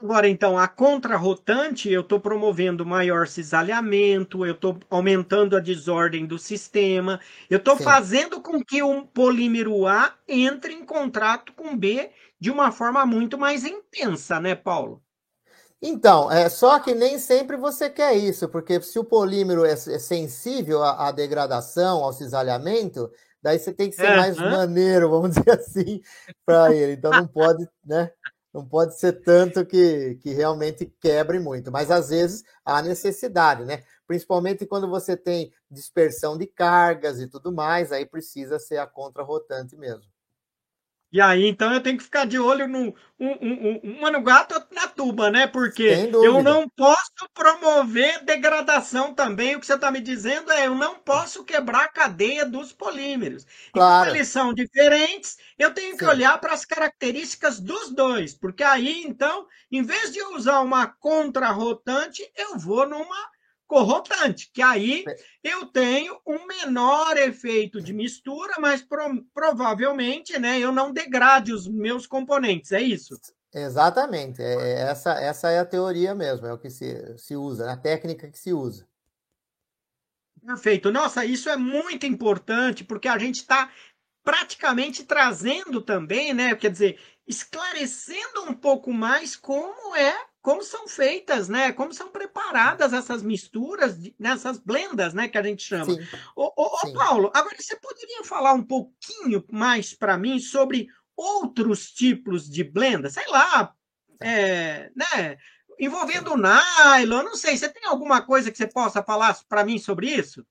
[SPEAKER 1] Agora, então, a contrarrotante, eu estou promovendo maior cisalhamento, eu estou aumentando a desordem do sistema, eu estou fazendo com que o polímero A entre em contrato com B de uma forma muito mais intensa, né, Paulo?
[SPEAKER 2] Então, é só que nem sempre você quer isso, porque se o polímero é, é sensível à, à degradação, ao cisalhamento, daí você tem que ser mais maneiro, vamos dizer assim, para ele. Então não pode, né? Não pode ser tanto que, que realmente quebre muito, mas às vezes há necessidade, né? Principalmente quando você tem dispersão de cargas e tudo mais, aí precisa ser a contrarrotante mesmo.
[SPEAKER 1] E aí, então, eu tenho que ficar de olho no um, um, um, uma no gato outra na tuba, né? Porque eu não posso promover degradação também. O que você está me dizendo é eu não posso quebrar a cadeia dos polímeros. Claro. E como eles são diferentes, eu tenho que Sim. olhar para as características dos dois. Porque aí, então, em vez de usar uma contrarrotante, eu vou numa corrotante, que aí eu tenho um menor efeito de mistura, mas pro, provavelmente né, eu não degrade os meus componentes, é isso?
[SPEAKER 2] Exatamente, é, é, essa, essa é a teoria mesmo, é o que se, se usa, a técnica que se usa.
[SPEAKER 1] Perfeito. Nossa, isso é muito importante, porque a gente está praticamente trazendo também, né? Quer dizer, esclarecendo um pouco mais como é como são feitas, né? Como são preparadas essas misturas, nessas blendas, né? Que a gente chama. Sim. Ô, ô, ô Paulo, agora você poderia falar um pouquinho mais para mim sobre outros tipos de blenda? Sei lá, é, né? Envolvendo nylon, não sei. Você tem alguma coisa que você possa falar para mim sobre isso?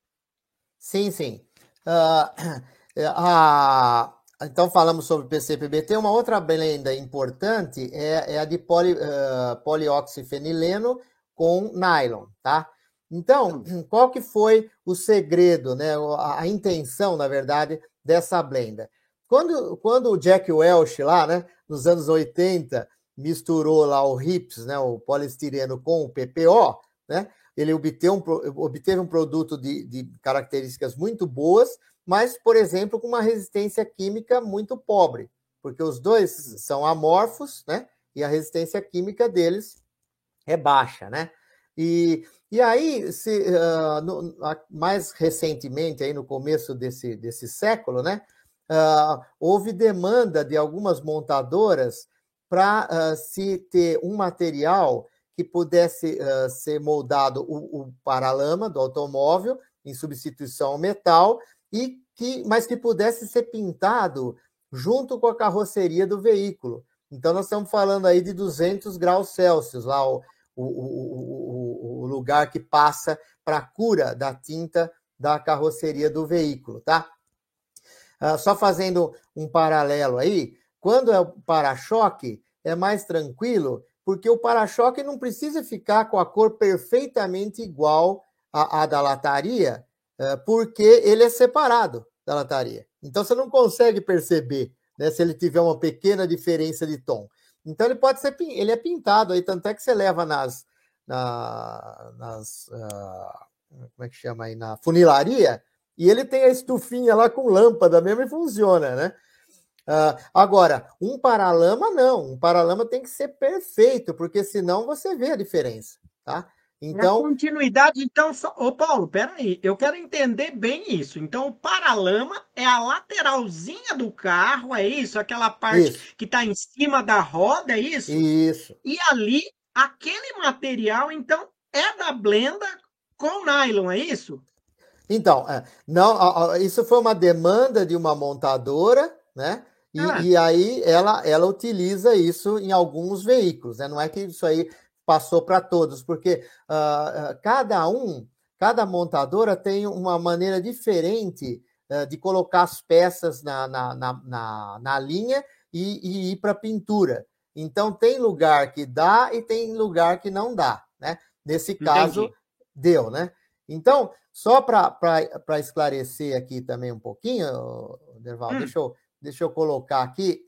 [SPEAKER 2] Sim, sim. Uh, a, então, falamos sobre PCPBT. Uma outra blenda importante é, é a de poli, uh, polioxifenileno com nylon, tá? Então, qual que foi o segredo, né? A, a intenção, na verdade, dessa blenda? Quando, quando o Jack Welch, lá, né, nos anos 80, misturou lá o RIPS, né, o poliestireno com o PPO, né, ele obteve um, obteve um produto de, de características muito boas, mas, por exemplo, com uma resistência química muito pobre, porque os dois são amorfos, né? E a resistência química deles é baixa, né? E, e aí, se, uh, no, mais recentemente, aí no começo desse, desse século, né? Uh, houve demanda de algumas montadoras para uh, se ter um material que pudesse ser moldado o, o paralama do automóvel em substituição ao metal e que, mas que pudesse ser pintado junto com a carroceria do veículo. Então, nós estamos falando aí de 200 graus Celsius, lá o, o, o, o lugar que passa para a cura da tinta da carroceria do veículo, tá? Ah, só fazendo um paralelo aí, quando é o para-choque, é mais tranquilo, porque o para-choque não precisa ficar com a cor perfeitamente igual à, à da lataria, porque ele é separado da lataria. Então você não consegue perceber né, se ele tiver uma pequena diferença de tom. Então ele pode ser ele é pintado aí, tanto é que você leva nas, na, nas uh, como é que chama aí na funilaria e ele tem a estufinha lá com lâmpada mesmo e funciona, né? Uh, agora, um paralama não, um paralama tem que ser perfeito, porque senão você vê a diferença, tá?
[SPEAKER 1] Então, Na continuidade, então, só... ô Paulo, peraí, eu quero entender bem isso. Então, o paralama é a lateralzinha do carro, é isso? Aquela parte isso. que está em cima da roda, é isso?
[SPEAKER 2] Isso.
[SPEAKER 1] E ali, aquele material, então, é da blenda com nylon, é isso?
[SPEAKER 2] Então, é, não, isso foi uma demanda de uma montadora, né? E, ah. e aí ela, ela utiliza isso em alguns veículos, né? Não é que isso aí passou para todos, porque uh, cada um, cada montadora tem uma maneira diferente uh, de colocar as peças na, na, na, na, na linha e, e ir para pintura. Então, tem lugar que dá e tem lugar que não dá, né? Nesse caso, Entendi. deu, né? Então, só para esclarecer aqui também um pouquinho, Derval, hum. deixa, eu, deixa eu colocar aqui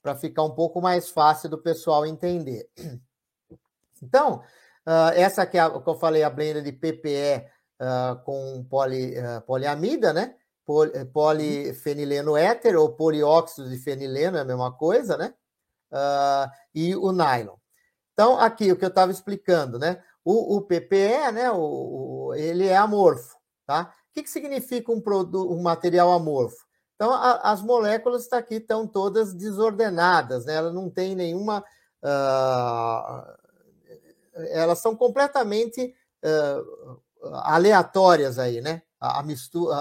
[SPEAKER 2] para ficar um pouco mais fácil do pessoal entender. Então, uh, essa que, é a, que eu falei, a blenda de PPE uh, ah, com poli, uh, poliamida, né? Pol, eh, polifenileno éter ou polióxido de fenileno, é a mesma coisa, né? e o nylon. Então, aqui o que eu estava explicando, né? O, o PPE, né? O, o, ele é amorfo, tá? O que, que significa um, produto, um material amorfo? Então, a, as moléculas tá aqui estão todas desordenadas, né? Ela não tem nenhuma. Uh, elas são completamente uh, aleatórias aí, né? A, a mistura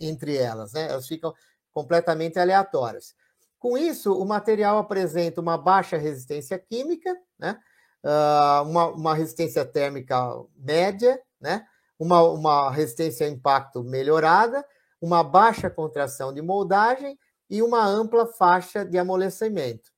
[SPEAKER 2] entre elas, né? Elas ficam completamente aleatórias. Com isso, o material apresenta uma baixa resistência química, né? Uh, uma, uma, resistência térmica média, né? uma, uma resistência a impacto melhorada, uma baixa contração de moldagem e uma ampla faixa de amolecimento.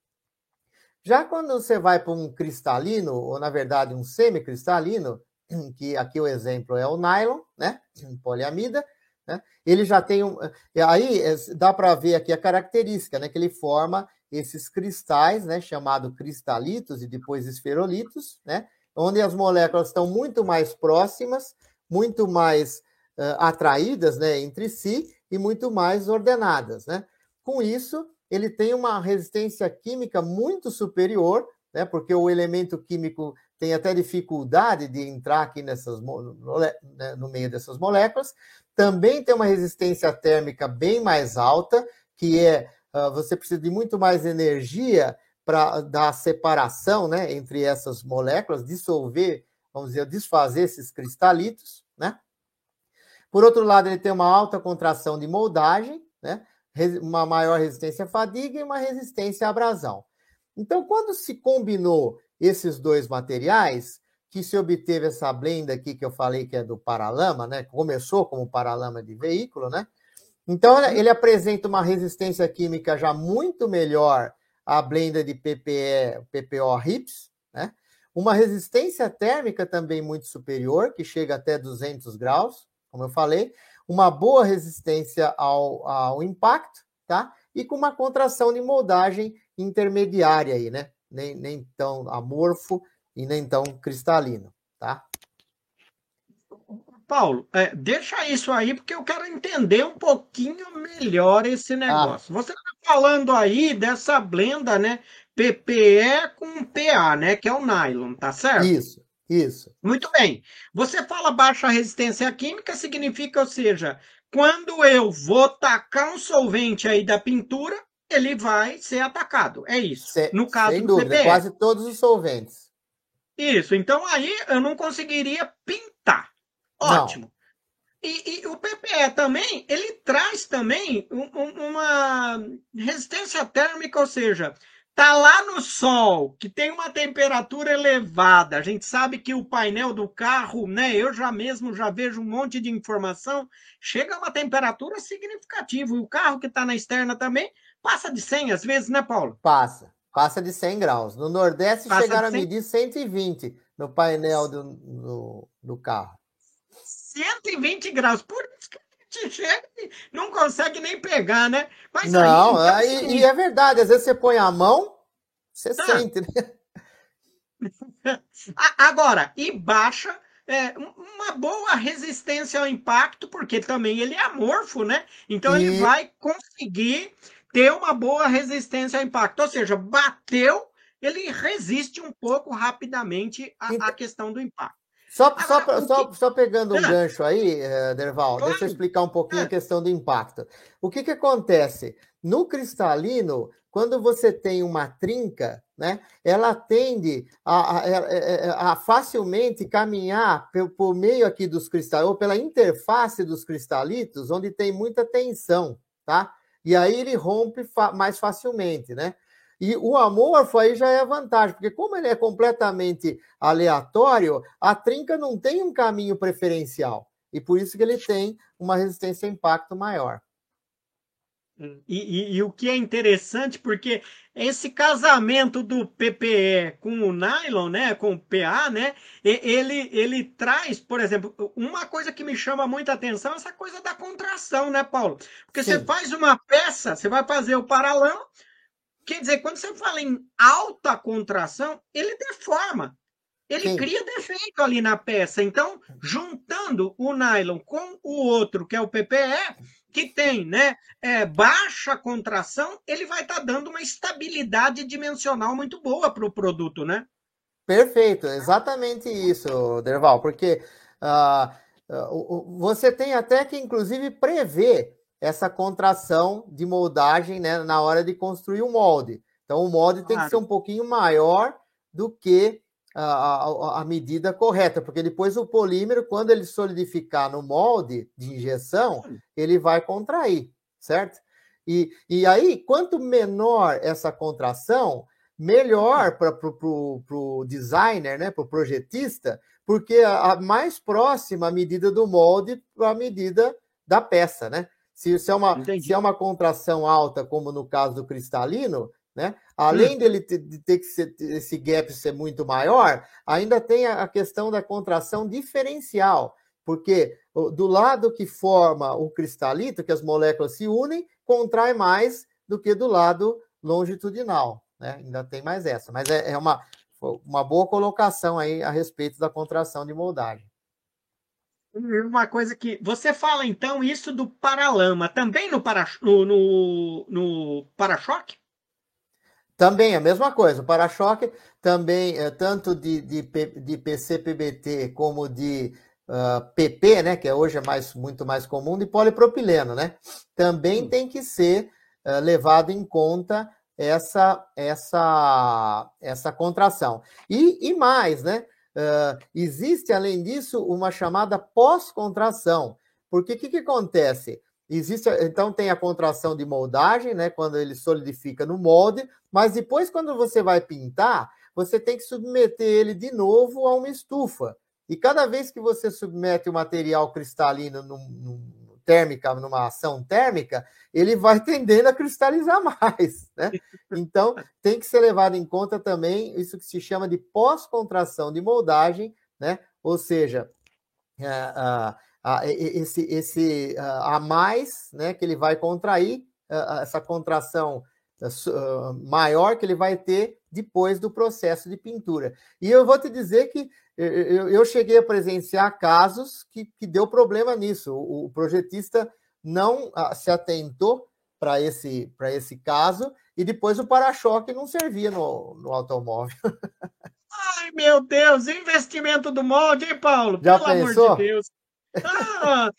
[SPEAKER 2] Já quando você vai para um cristalino, ou na verdade um semicristalino, que aqui o exemplo é o nylon, né? Poliamida, né? Ele já tem um. Aí é, dá para ver aqui a característica, né? Que ele forma esses cristais, né? Chamado cristalitos e depois esferolitos, né? Onde as moléculas estão muito mais próximas, muito mais uh, atraídas, né? Entre si e muito mais ordenadas, né? Com isso, ele tem uma resistência química muito superior, né? Porque o elemento químico tem até dificuldade de entrar aqui nessas, né, no meio dessas moléculas. Também tem uma resistência térmica bem mais alta, que é uh, você precisa de muito mais energia para dar separação né, entre essas moléculas, dissolver, vamos dizer, desfazer esses cristalitos. Né? Por outro lado, ele tem uma alta contração de moldagem, né? Uma maior resistência à fadiga e uma resistência à abrasão. Então, quando se combinou esses dois materiais, que se obteve essa blenda aqui que eu falei que é do paralama, né? Começou como paralama de veículo, né? Então ele apresenta uma resistência química já muito melhor à blenda de PPE, PPO RIPS, né? Uma resistência térmica também muito superior, que chega até 200 graus, como eu falei, uma boa resistência ao, ao impacto, tá? E com uma contração de moldagem intermediária aí, né? nem, nem tão amorfo e nem tão cristalino, tá?
[SPEAKER 1] Paulo, é, deixa isso aí, porque eu quero entender um pouquinho melhor esse ah. negócio. Ah. Você está falando aí dessa blenda, né? PPE com PA, né? Que é o nylon, tá certo?
[SPEAKER 2] Isso, isso.
[SPEAKER 1] Muito bem. Você fala baixa resistência química, significa, ou seja, quando eu vou tacar um solvente aí da pintura, ele vai ser atacado. É isso.
[SPEAKER 2] Se, no caso sem do dúvida, quase todos os solventes.
[SPEAKER 1] Isso. Então aí eu não conseguiria pintar. Ótimo. E, e, o PPE também, ele traz também um, uma resistência térmica, ou seja, tá lá no sol, que tem uma temperatura elevada. A gente sabe que o painel do carro, né? Eu já mesmo já vejo um monte de informação, chega a uma temperatura significativa. E o carro que está na externa também Passa de 100 às vezes, né, Paulo?
[SPEAKER 2] Passa. Passa de 100 graus. No Nordeste Passa chegaram a medir 120 no painel do, do, do carro.
[SPEAKER 1] 120 graus. Por isso que a gente chega não consegue nem pegar, né?
[SPEAKER 2] Mas não, aí, então, e, assim... e, é verdade. Às vezes você põe a mão, você ah. sente,
[SPEAKER 1] né? Agora, e baixa é, uma boa resistência ao impacto, porque também ele é amorfo, né? Então e... ele vai conseguir ter uma boa resistência ao impacto. Ou seja, bateu, ele resiste um pouco rapidamente à, então, questão do impacto.
[SPEAKER 2] Só, Agora, só, só, que... só, pegando um ah, gancho aí, eh, Derval, claro. deixa eu explicar um pouquinho a questão do impacto. O que, que acontece? No cristalino, quando você tem uma trinca, né, ela tende a, a, a facilmente caminhar por, por, meio aqui dos cristais, ou pela interface dos cristalitos, onde tem muita tensão, tá? E aí ele rompe fa mais facilmente, né? E o amorfo aí já é vantagem, porque como ele é completamente aleatório, a trinca não tem um caminho preferencial. E por isso que ele tem uma resistência a impacto maior.
[SPEAKER 1] E, e, e, o que é interessante, porque esse casamento do PPE com o nylon, né, com o PA, né, ele, ele traz, por exemplo, uma coisa que me chama muita atenção é essa coisa da contração, né, Paulo? Porque Sim. você faz uma peça, você vai fazer o paralama, quer dizer, quando você fala em alta contração, ele deforma. Ele Sim. cria defeito ali na peça. Então, juntando o nylon com o outro, que é o PPE, que tem né, é, baixa contração, ele vai estar tá dando uma estabilidade dimensional muito boa para o produto, né?
[SPEAKER 2] Perfeito, exatamente isso, Derval, porque uh, uh, você tem até que, inclusive, prever essa contração de moldagem né, na hora de construir o molde. Então, o molde claro. tem que ser um pouquinho maior do que a, a, a, medida correta, porque depois o polímero, quando ele solidificar no molde de injeção, ele vai contrair, certo? E, e aí, quanto menor essa contração, melhor para o designer, né, para o projetista, porque a, a, mais próxima a medida do molde para a medida da peça, né? Se, é uma, se é uma contração alta, como no caso do cristalino, né? Além hum. dele ter, de ter que ser, esse gap ser muito maior, ainda tem a questão da contração diferencial, porque do lado que forma o cristalito, que as moléculas se unem, contrai mais do que do lado longitudinal. Né? Ainda tem mais essa, mas é, é uma, uma boa colocação aí a respeito da contração de moldagem.
[SPEAKER 1] Uma coisa que. Você fala então isso do paralama, também no para-choque? No, no, no para
[SPEAKER 2] também a mesma coisa, o para-choque também, é, tanto de, de, de PCPBT como de uh, ah, PP, né, que é hoje é mais, muito mais comum, de polipropileno, né? Também hum. tem que ser uh, levado em conta essa, essa, essa contração. E, e mais, né? Uh, existe, além disso, uma chamada pós-contração. Porque o que, que acontece? Existe, então tem a contração de moldagem, né, quando ele solidifica no molde, mas depois quando você vai pintar, você tem que submeter ele de novo a uma estufa. E cada vez que você submete o material cristalino num, num, térmica, numa ação térmica, ele vai tendendo a cristalizar mais, né? Então, tem que ser levado em conta também isso que se chama de pós-contração de moldagem, né? Ou seja, uh, uh, esse, esse a mais, né, que ele vai contrair, essa contração maior que ele vai ter depois do processo de pintura. E eu vou te dizer que eu, cheguei a presenciar casos que, que deu problema nisso. O, projetista não se atentou para esse, esse caso e depois o para-choque não servia no, no automóvel.
[SPEAKER 1] Ai, meu Deus, investimento do molde, hein, Paulo?
[SPEAKER 2] Já Pelo pensou? amor de Deus.
[SPEAKER 1] Ah,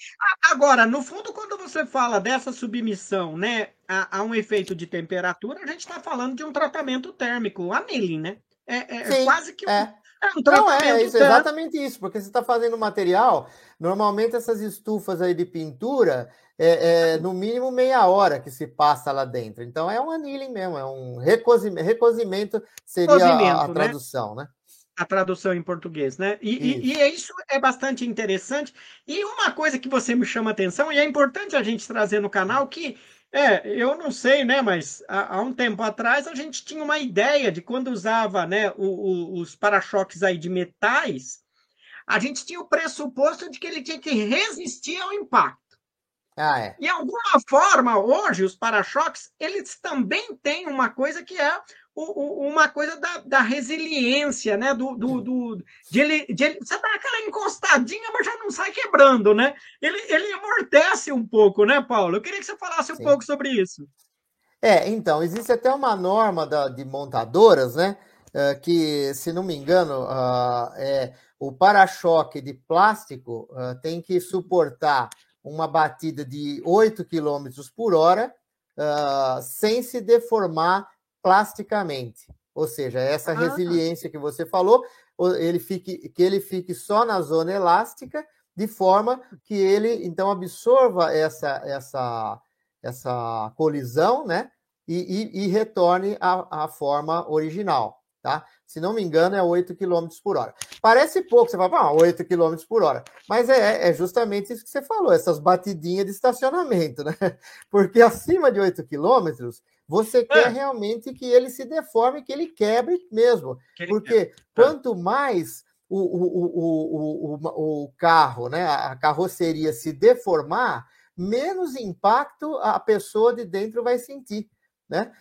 [SPEAKER 1] agora, no fundo, quando você fala dessa submissão né, a, a um efeito de temperatura, a gente está falando de um tratamento térmico, annealing, né?
[SPEAKER 2] É, é Sim, quase que um, é. É um Não, é, isso, exatamente isso, porque você está fazendo material, normalmente essas estufas aí de pintura, é, é, no mínimo meia hora que se passa lá dentro. Então é um annealing mesmo, é um recozimento, recozimento seria a, a, né? tradução, né? né?
[SPEAKER 1] a tradução em português, né? E isso. E, e, isso é bastante interessante. E uma coisa que você me chama atenção, e é importante a gente trazer no canal, que é, eu não sei, né? Mas há, há um tempo atrás a gente tinha uma ideia de quando usava né, o, o, os para-choques aí de metais, a gente tinha o pressuposto de que ele tinha que resistir ao impacto.
[SPEAKER 2] Ah, é.
[SPEAKER 1] E alguma forma, hoje, os para-choques, eles também têm uma coisa que é uma coisa da, da, resiliência, né? Do, do, do de ele, de ele, você dá aquela encostadinha, mas já não sai quebrando, né? Ele, ele amortece um pouco, né, Paulo? Eu queria que você falasse Sim. um pouco sobre isso.
[SPEAKER 2] É, então, existe até uma norma da, de montadoras, né? Uh, que, se não me engano, uh, é, o para-choque de plástico uh, tem que suportar uma batida de 8 km por hora sem se deformar plasticamente. Ou seja, essa ah. resiliência que você falou, ele fique, que ele fique só na zona elástica, de forma que ele então absorva essa, essa, essa colisão, né? E, e, e retorne à, à forma original, tá? Se não me engano, é 8 km por hora. Parece pouco, você fala, ah, 8 km por hora. Mas é, é justamente isso que você falou, essas batidinhas de estacionamento, né? Porque acima de 8 quilômetros, você é. quer realmente que ele se deforme, que ele quebre mesmo. Que Porque quanto mais o, o, o, o, carro, né, a carroceria se deformar, menos impacto a pessoa de dentro vai sentir. Né?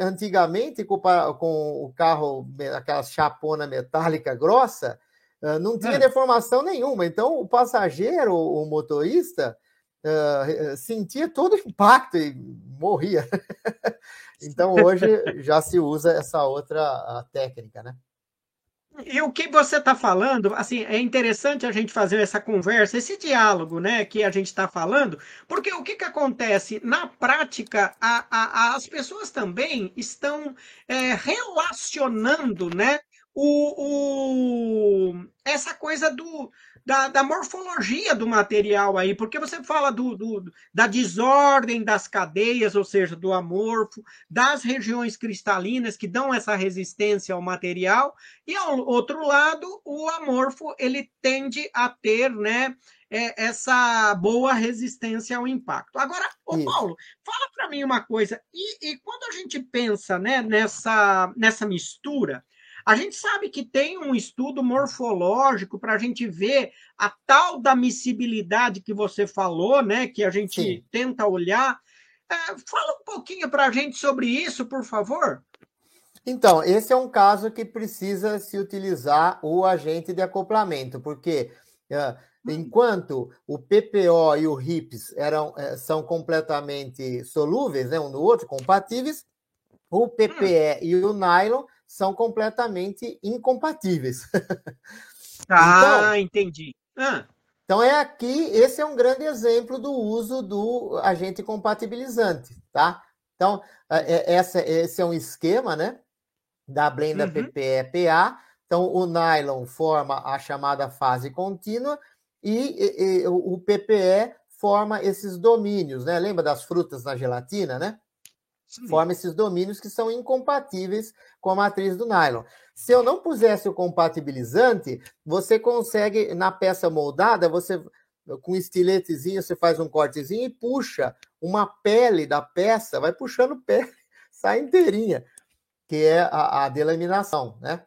[SPEAKER 2] antigamente, com, com, o carro, aquela chapona metálica grossa, não tinha é. deformação nenhuma. Então, o passageiro, o motorista, uh, sentia todo o impacto e morria. então hoje já se usa essa outra técnica, né?
[SPEAKER 1] E o que você está falando, assim, é interessante a gente fazer essa conversa, esse diálogo, né, que a gente está falando, porque o que, que acontece? Na prática, a, a, as pessoas também estão é, relacionando, né, o, o, essa coisa do, da, da, morfologia do material aí, porque você fala do, do, da desordem das cadeias, ou seja, do amorfo, das regiões cristalinas que dão essa resistência ao material, e ao outro lado, o amorfo ele tende a ter, né, é, essa boa resistência ao impacto. Agora, ô Paulo, fala para mim uma coisa, e, e, quando a gente pensa né, nessa, nessa mistura, a gente sabe que tem um estudo morfológico para a gente ver a tal da miscibilidade que você falou, né? Que a gente Sim. tenta olhar. É, fala um pouquinho para a gente sobre isso, por favor.
[SPEAKER 2] Então, esse é um caso que precisa se utilizar o agente de acoplamento, porque uh, enquanto o PPO e o RIPS eram, uh, são completamente solúveis, né, um no outro, compatíveis, o PPE hum. e o nylon são completamente incompatíveis.
[SPEAKER 1] Ah, então, entendi. Ah.
[SPEAKER 2] Então é aqui, esse é um grande exemplo do uso do agente compatibilizante, tá? Então, é, é, essa, esse é um esquema, né? Da blenda uhum. PPE-PA. Então, o nylon forma a chamada fase contínua e, e, e o PPE forma esses domínios, né? Lembra das frutas na gelatina, né? Forma esses domínios que são incompatíveis com a matriz do nylon. Se eu não pusesse o compatibilizante, você consegue, na peça moldada, você com estiletezinho, você faz um cortezinho e puxa uma pele da peça, vai puxando pele, sai inteirinha, que é a, a delaminação, né?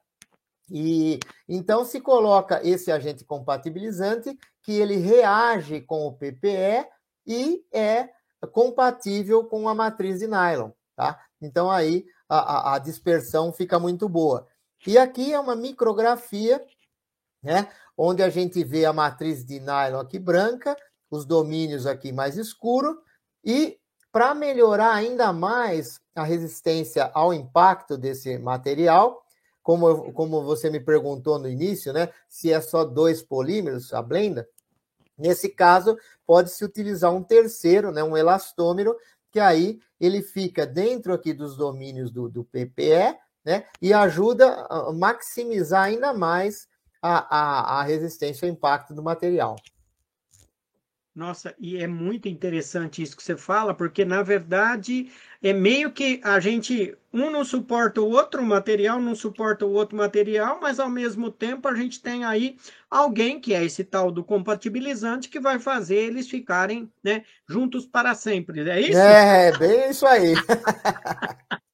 [SPEAKER 2] E então se coloca esse agente compatibilizante que ele reage com o PPE e é compatível com a matriz de nylon, tá? Então aí a, a dispersão fica muito boa. E aqui é uma micrografia, né? Onde a gente vê a matriz de nylon aqui branca, os domínios aqui mais escuro, e para melhorar ainda mais a resistência ao impacto desse material, como, como você me perguntou no início, né? Se é só dois polímeros, a blenda, Nesse caso, pode-se utilizar um terceiro, né, um elastômero, que aí ele fica dentro aqui dos domínios do, do PPE, né, e ajuda a maximizar ainda mais a, a, a resistência ao impacto do material.
[SPEAKER 1] Nossa, e é muito interessante isso que você fala, porque na verdade é meio que a gente, um não suporta o outro material, não suporta o outro material, mas ao mesmo tempo a gente tem aí alguém que é esse tal do compatibilizante que vai fazer eles ficarem né, juntos para sempre. É isso?
[SPEAKER 2] É, bem isso aí.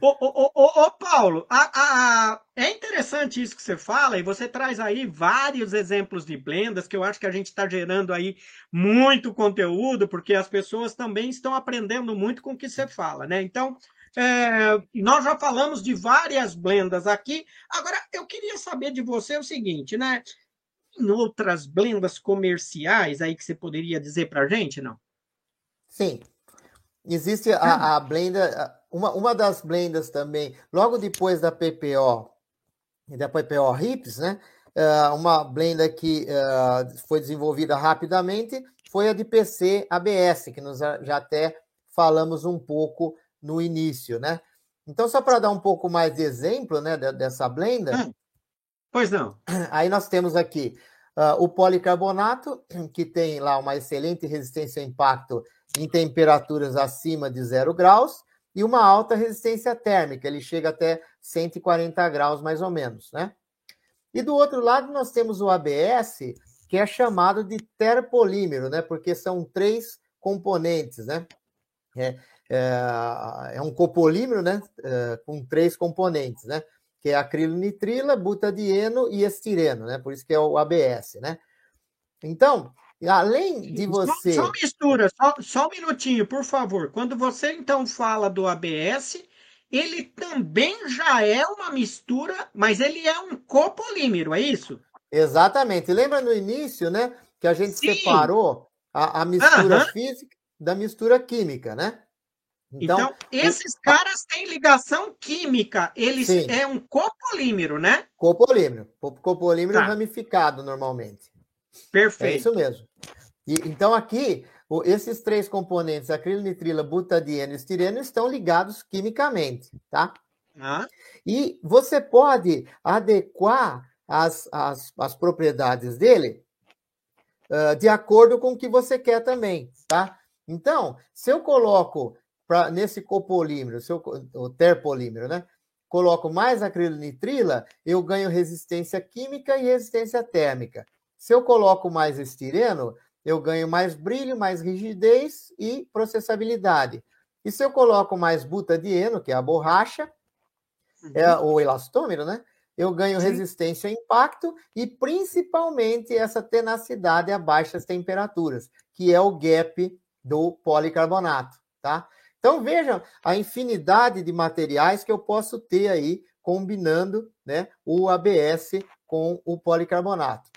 [SPEAKER 1] Ô, ô, ô, ô, Paulo, a, a, a, é interessante isso que você fala, e você traz aí vários exemplos de blendas, que eu acho que a gente está gerando aí muito conteúdo, porque as pessoas também estão aprendendo muito com o que você fala, né? Então, é, nós já falamos de várias blendas aqui. Agora, eu queria saber de você o seguinte, né? Em outras blendas comerciais aí que você poderia dizer para a gente, não?
[SPEAKER 2] Sim. Existe a, ah. a blenda uma, uma das blendas também, logo depois da PPO e da PPO RIPS, né? Uh, uma blenda que uh, foi desenvolvida rapidamente foi a de PC ABS, que nós já até falamos um pouco no início, né? Então, só para dar um pouco mais de exemplo né, dessa blenda. Hum,
[SPEAKER 1] pois não.
[SPEAKER 2] Aí nós temos aqui uh, o policarbonato, que tem lá uma excelente resistência ao impacto em temperaturas acima de zero graus e uma alta resistência térmica, ele chega até 140 graus mais ou menos, né? E do outro lado nós temos o ABS, que é chamado de terpolímero, né? Porque são três componentes, né? É, é, é um copolímero, né? É, com três componentes, né? Que é acrilonitrila, butadieno e estireno, né? Por isso que é o ABS, né? Então, Além de você.
[SPEAKER 1] Só, só mistura, só, só um minutinho, por favor. Quando você então fala do ABS, ele também já é uma mistura, mas ele é um copolímero, é isso?
[SPEAKER 2] Exatamente. Lembra no início, né? Que a gente Sim. separou a, a mistura física da mistura química, né?
[SPEAKER 1] Então, então esses caras têm ligação química. Eles sim. é um copolímero, né?
[SPEAKER 2] Copolímero. Copolímero tá. ramificado, normalmente.
[SPEAKER 1] Perfeito.
[SPEAKER 2] É isso mesmo. E, então, aqui, o, esses três componentes, acrilonitrila, butadieno e estireno, estão ligados quimicamente, tá? Ah. E você pode adequar as, as, as propriedades dele uh, de acordo com o que você quer também, tá? Então, se eu coloco pra, nesse copolímero, se eu, o terpolímero, né? Coloco mais acrilonitrila, eu ganho resistência química e resistência térmica. Se eu coloco mais estireno, eu ganho mais brilho, mais rigidez e processabilidade. E se eu coloco mais butadieno, que é a borracha, uhum. é o elastômero, né? Eu ganho Sim. resistência ao impacto e principalmente essa tenacidade a baixas temperaturas, que é o gap do policarbonato, tá? Então vejam a infinidade de materiais que eu posso ter aí combinando, né, o ABS com o policarbonato.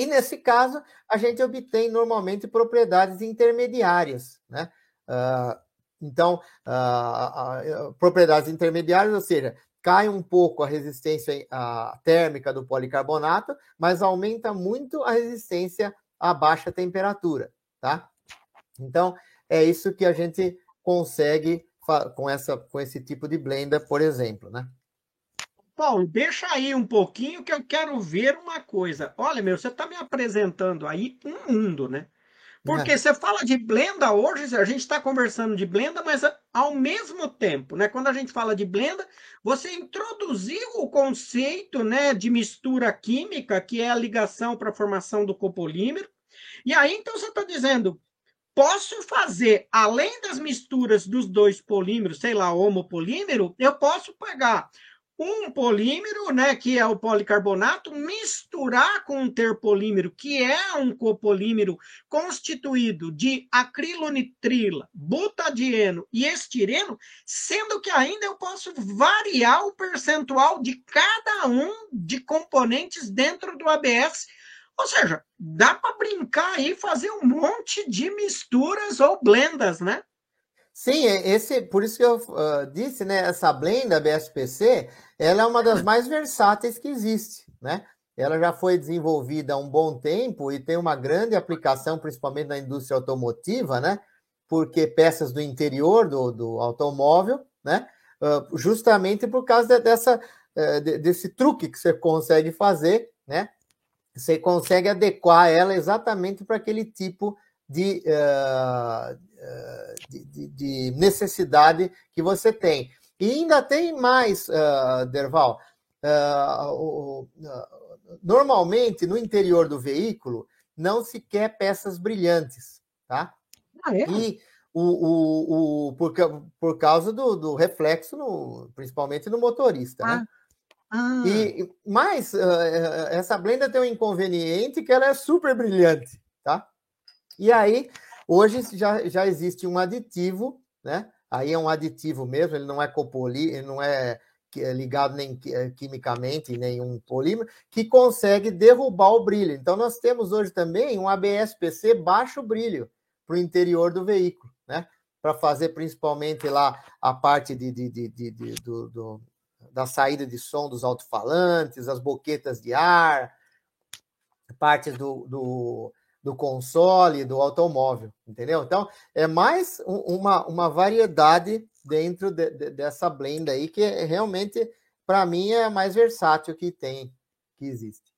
[SPEAKER 2] E nesse caso, a gente obtém normalmente propriedades intermediárias, né? Uh, então, uh, uh, propriedades intermediárias, ou seja, cai um pouco a resistência térmica do policarbonato, mas aumenta muito a resistência a baixa temperatura, tá? Então, é isso que a gente consegue com, essa, com esse tipo de blender, por exemplo, né?
[SPEAKER 1] Paulo, deixa aí um pouquinho que eu quero ver uma coisa. Olha, meu, você está me apresentando aí um mundo, né? Porque é. você fala de blenda hoje, a gente está conversando de blenda, mas ao mesmo tempo, né? Quando a gente fala de blenda, você introduziu o conceito, né, de mistura química, que é a ligação para a formação do copolímero. E aí, então, você está dizendo, posso fazer, além das misturas dos dois polímeros, sei lá, homopolímero, eu posso pegar um polímero, né, que é o policarbonato, misturar com um terpolímero, que é um copolímero constituído de acrilonitrila, butadieno e estireno, sendo que ainda eu posso variar o percentual de cada um de componentes dentro do ABS. Ou seja, dá para brincar aí, fazer um monte de misturas ou blendas, né?
[SPEAKER 2] Sim, esse, por isso que eu uh, disse, né? Essa blend da BSPC, ela é uma das mais versáteis que existe, né? Ela já foi desenvolvida há um bom tempo e tem uma grande aplicação, principalmente na indústria automotiva, né? Porque peças do interior do, do automóvel, né? Uh, justamente por causa de, dessa, uh, de, desse truque que você consegue fazer, né? Você consegue adequar ela exatamente para aquele tipo de, uh, de, de, de, necessidade que você tem. E ainda tem mais, uh, Derval. Uh, normalmente, no interior do veículo, não se quer peças brilhantes, tá? Ah, é? E o, o, o, por, por causa do, do reflexo, no, principalmente no motorista, ah. né? Ah. E, mas uh, essa blenda tem um inconveniente que ela é super brilhante, tá? E aí, hoje já, já existe um aditivo, né? Aí é um aditivo mesmo, ele não é copoli, ele não é, é ligado nem é, quimicamente, nenhum polímero, que consegue derrubar o brilho. Então, nós temos hoje também um ABS-PC baixo brilho para o interior do veículo, né? Para fazer principalmente lá a parte de, de, de, de, de do, do, da saída de som dos alto-falantes, as boquetas de ar, partes do, do, do console, do automóvel, entendeu? Então, é mais uma, uma variedade dentro de, de, dessa blend aí, que é, realmente, para mim, é a mais versátil que tem, que existe.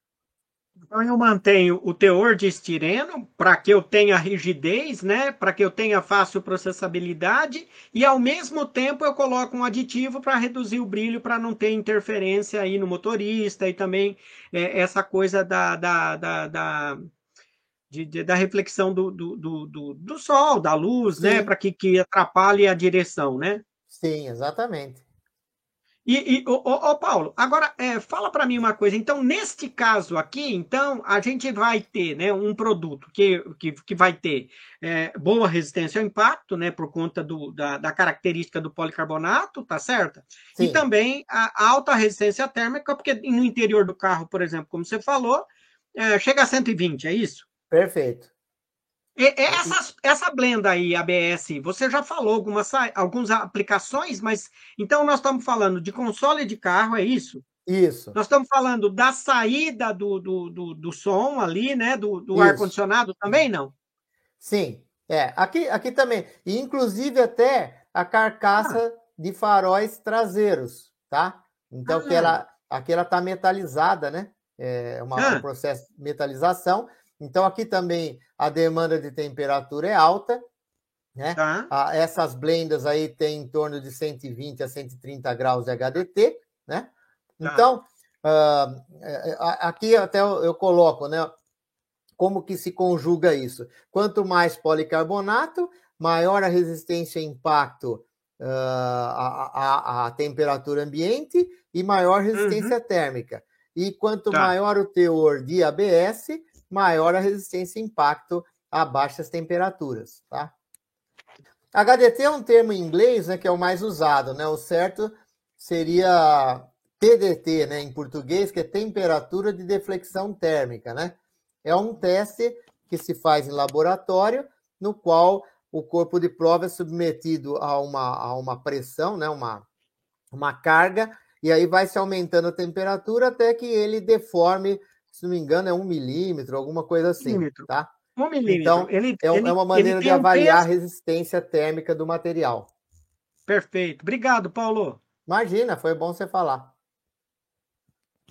[SPEAKER 1] Então eu mantenho o teor de estireno para que eu tenha rigidez, né? Para que eu tenha fácil processabilidade e ao mesmo tempo eu coloco um aditivo para reduzir o brilho para não ter interferência aí no motorista e também é, essa coisa da, da, da, da de, de, da reflexão do, do, do, do, sol, da luz, né, Sim. né? Para que, que atrapalhe a direção, né?
[SPEAKER 2] Sim, exatamente.
[SPEAKER 1] E, e ô, Paulo, agora é, fala para mim uma coisa. Então, neste caso aqui, então a gente vai ter, né, um produto que, que, que vai ter é, boa resistência ao impacto, né, por conta do, da, da característica do policarbonato, tá certo? Sim. E também a alta resistência térmica, porque no interior do carro, por exemplo, como você falou, é, chega a 120, é isso?
[SPEAKER 2] Perfeito.
[SPEAKER 1] E, essa, essa blenda aí, ABS, você já falou algumas, algumas aplicações, mas então nós estamos falando de console de carro, é isso?
[SPEAKER 2] Isso.
[SPEAKER 1] Nós estamos falando da saída do, do, do, do som ali, né? Do, do ar-condicionado também, não?
[SPEAKER 2] Sim. É, aqui, aqui também. E inclusive até a carcaça ah. de faróis traseiros, tá? Então, ah. que ela, aqui ela está metalizada, né? É uma, ah. um processo de metalização. Então, aqui também a demanda de temperatura é alta, né? Tá. Ah, essas blendas aí têm em torno de 120 a 130 graus de HDT, né? Tá. Então, uh, aqui até eu coloco, né? Como que se conjuga isso? Quanto mais policarbonato, maior a resistência a impacto uh, à, à, temperatura ambiente e maior resistência uhum. térmica. E quanto tá. maior o teor de ABS, maior a resistência a impacto a baixas temperaturas, tá? HDT é um termo em inglês, né, que é o mais usado, né? O certo seria TDT, né, em português, que é temperatura de deflexão térmica, né? É um teste que se faz em laboratório, no qual o corpo de prova é submetido a uma, a uma pressão, né, uma, uma carga, e aí vai se aumentando a temperatura até que ele deforme, se não me engano, é um milímetro, alguma coisa assim, milímetro. tá?
[SPEAKER 1] Um milímetro. Então,
[SPEAKER 2] ele, é, ele, é uma maneira de avaliar um a resistência térmica do material.
[SPEAKER 1] Perfeito. Obrigado, Paulo.
[SPEAKER 2] Imagina, foi bom você falar.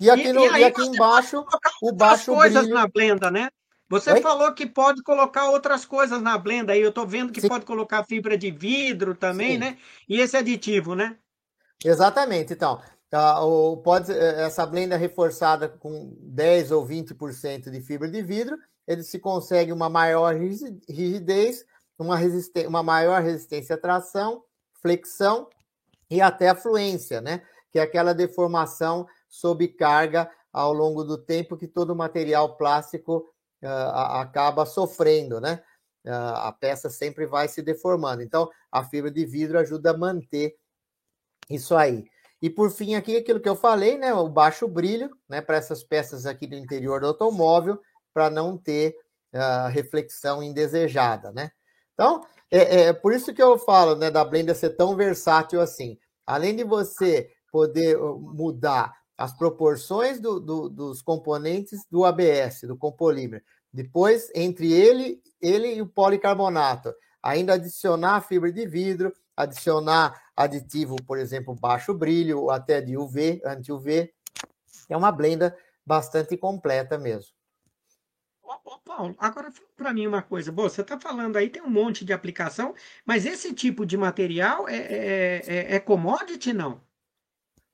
[SPEAKER 2] E aqui, no, e, e aqui embaixo, o baixo
[SPEAKER 1] coisas
[SPEAKER 2] brilho...
[SPEAKER 1] na blenda, né? Você Oi? falou que pode colocar outras coisas na blenda aí. Eu estou vendo que Sim. pode colocar fibra de vidro também, Sim. né? E esse aditivo, né?
[SPEAKER 2] Exatamente. Então, tá, o, pode, eh, essa blenda reforçada com 10 ou 20% de fibra de vidro, ele se consegue uma maior rigidez, uma, uma maior resistência à tração, flexão e até a fluência, né? Que é aquela deformação sob carga ao longo do tempo que todo material plástico uh, acaba sofrendo, né? Uh, a peça sempre vai se deformando. Então, a fibra de vidro ajuda a manter isso aí. E por fim, aqui aquilo que eu falei, né? O baixo brilho, né? Para essas peças aqui do interior do automóvel, para não ter uh, reflexão indesejada, né? Então, é, é, por isso que eu falo, né? Da Blender ser tão versátil assim. Além de você poder mudar as proporções do, do, dos componentes do ABS, do compolímero. Depois, entre ele, ele e o policarbonato, ainda adicionar fibra de vidro, adicionar aditivo, por exemplo, baixo brilho, até de UV, anti-UV. É uma blenda bastante completa mesmo.
[SPEAKER 1] Ô, Paulo, agora para mim uma coisa. Bom, você está falando aí, tem um monte de aplicação, mas esse tipo de material é, é, é, é commodity, não?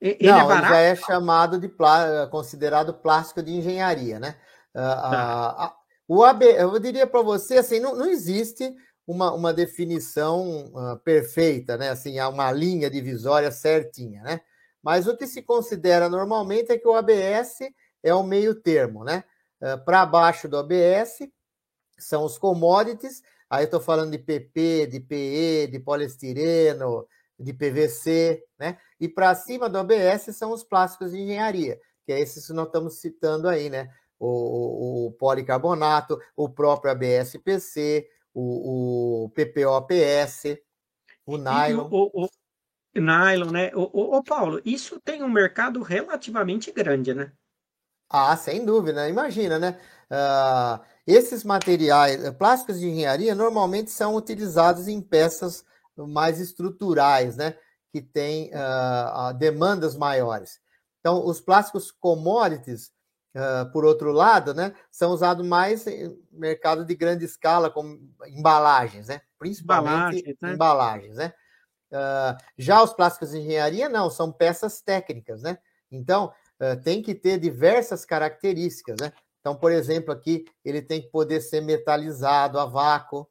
[SPEAKER 2] Ele é não, é ele já é chamado de plá, considerado plástico de engenharia, né? Tá. o AB, eu diria para você assim, não, não existe uma, uma definição uh, perfeita, né? Assim, há uma linha divisória certinha, né? Mas o que se considera normalmente é que o ABS é o meio termo, né? Uh, para baixo do ABS são os commodities, aí estou falando de PP, de PE, de poliestireno, de PVC, né? E para cima do ABS são os plásticos de engenharia, que é esses que nós estamos citando aí, né? O, o policarbonato, o próprio ABS-PC, o, o PPOPS, o nylon.
[SPEAKER 1] O, o, nylon, né? O, o, Paulo, isso tem um mercado relativamente grande, né?
[SPEAKER 2] Ah, sem dúvida, imagina, né? Uh, esses materiais, plásticos de engenharia, normalmente são utilizados em peças mais estruturais, né? Que têm uh, demandas maiores. Então, os plásticos commodities, uh, por outro lado, né, são usados mais em mercado de grande escala, como embalagens, né? Principalmente embalagens, né? embalagens, né? Uh, já os plásticos de engenharia, não, são peças técnicas, né? Então, tem que ter diversas características, né? Então, por exemplo, aqui ele tem que poder ser metalizado a vácuo,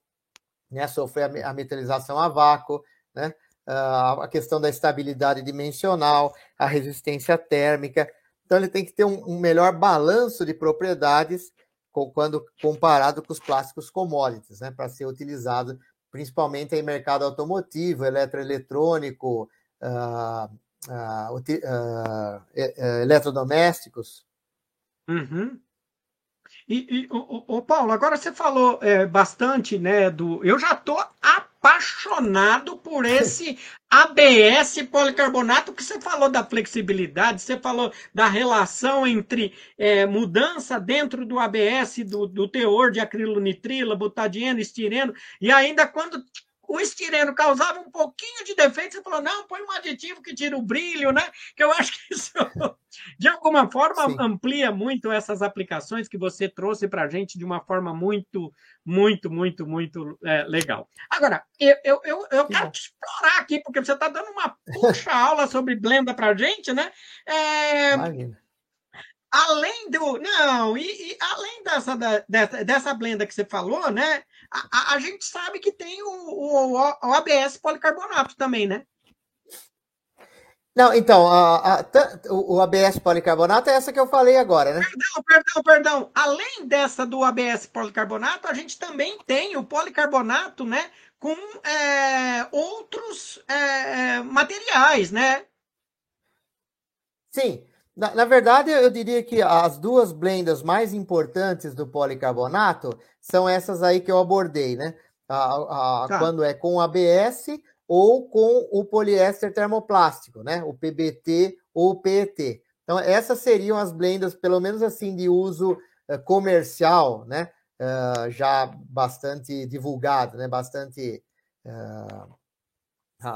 [SPEAKER 2] né, sofrer a metalização a vácuo, né, a questão da estabilidade dimensional, a resistência térmica. Então, ele tem que ter um, um melhor balanço de propriedades quando comparado com os plásticos commodities, né, para ser utilizado principalmente em mercado automotivo, eletroeletrônico, uh, uh, uh, eletrodomésticos.
[SPEAKER 1] Uhum. E, e o, o, Paulo, agora você falou é, bastante, né, do. Eu já tô apaixonado por esse ABS policarbonato que você falou da flexibilidade, você falou da relação entre é, mudança dentro do ABS do, do teor de acrilonitrila, butadieno, estireno, e ainda quando o estireno causava um pouquinho de defeito, você falou, não, põe um aditivo que tira o brilho, né? Que eu acho que isso, de alguma forma, Sim. amplia muito essas aplicações que você trouxe para a gente de uma forma muito, muito, muito, muito é, legal. Agora, eu, eu, eu, eu quero te explorar aqui, porque você está dando uma puxa aula sobre Blenda para a gente, né? É, Imagina além do. Não, e, e além dessa, dessa, dessa blenda que você falou, né? A, a gente sabe que tem o, o, o ABS policarbonato também, né?
[SPEAKER 2] Não, então, a, a, o ABS policarbonato é essa que eu falei agora, né?
[SPEAKER 1] Perdão, perdão, perdão. Além dessa do ABS policarbonato, a gente também tem o policarbonato, né? Com é, outros é, materiais, né?
[SPEAKER 2] Sim. Na, na, verdade, eu diria que as duas blendas mais importantes do policarbonato são essas aí que eu abordei, né? A, a, tá. Quando é com ABS ou com o poliéster termoplástico, né? O PBT ou o PET. Então, essas seriam as blendas, pelo menos assim, de uso uh, comercial, né? Uh, já bastante divulgado, né? Bastante. Uh,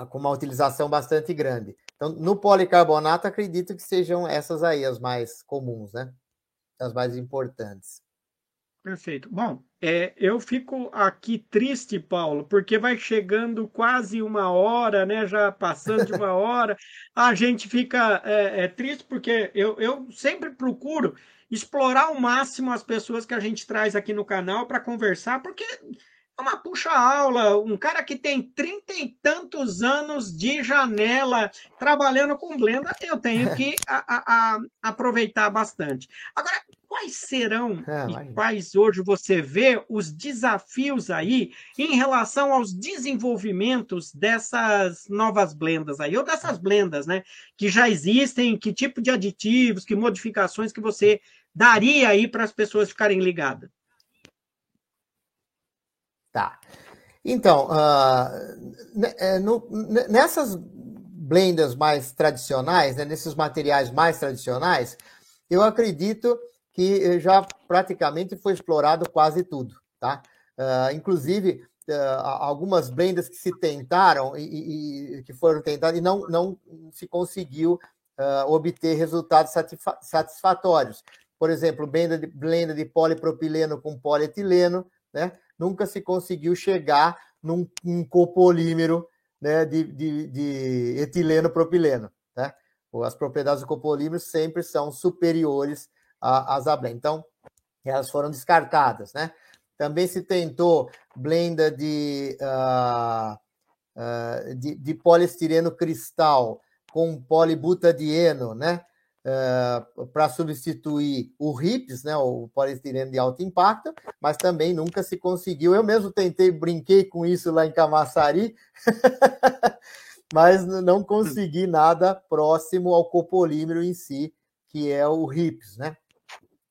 [SPEAKER 2] com uma utilização bastante grande. Então, no policarbonato, acredito que sejam essas aí as mais comuns, né? As mais importantes.
[SPEAKER 1] Perfeito. Bom, é, eu fico aqui triste, Paulo, porque vai chegando quase uma hora, né? Já passando de uma hora, a gente fica é, é, triste porque eu, eu sempre procuro explorar ao máximo as pessoas que a gente traz aqui no canal para conversar, porque uma puxa-aula, um cara que tem trinta e tantos anos de janela trabalhando com Blenda, eu tenho que a, a, a aproveitar bastante. Agora, quais serão é, e quais hoje você vê os desafios aí em relação aos desenvolvimentos dessas novas blendas aí, ou dessas blendas, né, que já existem, que tipo de aditivos, que modificações que você daria aí para as pessoas ficarem ligadas?
[SPEAKER 2] Tá. Então, uh, no, nessas blendas mais tradicionais, né, nesses materiais mais tradicionais, eu acredito que já praticamente foi explorado quase tudo, tá? Uh, inclusive, uh, algumas blendas que se tentaram e, e, que foram tentadas e não, não se conseguiu uh, obter resultados satisfatórios. Por exemplo, blenda de, blenda de polipropileno com polietileno, né? Nunca se conseguiu chegar num, copolímero né, de, de, de etileno propileno. Né? As propriedades do copolímero sempre são superiores às da blenda. Então, elas foram descartadas. Né? Também se tentou blenda de, uh, uh, de, de poliestireno cristal com polibutadieno, né? Uh, para substituir o RIPS, né, o poliestireno de alto impacto, mas também nunca se conseguiu. Eu mesmo tentei, brinquei com isso lá em Camaçari, mas não consegui nada próximo ao copolímero em si, que é o RIPS, né?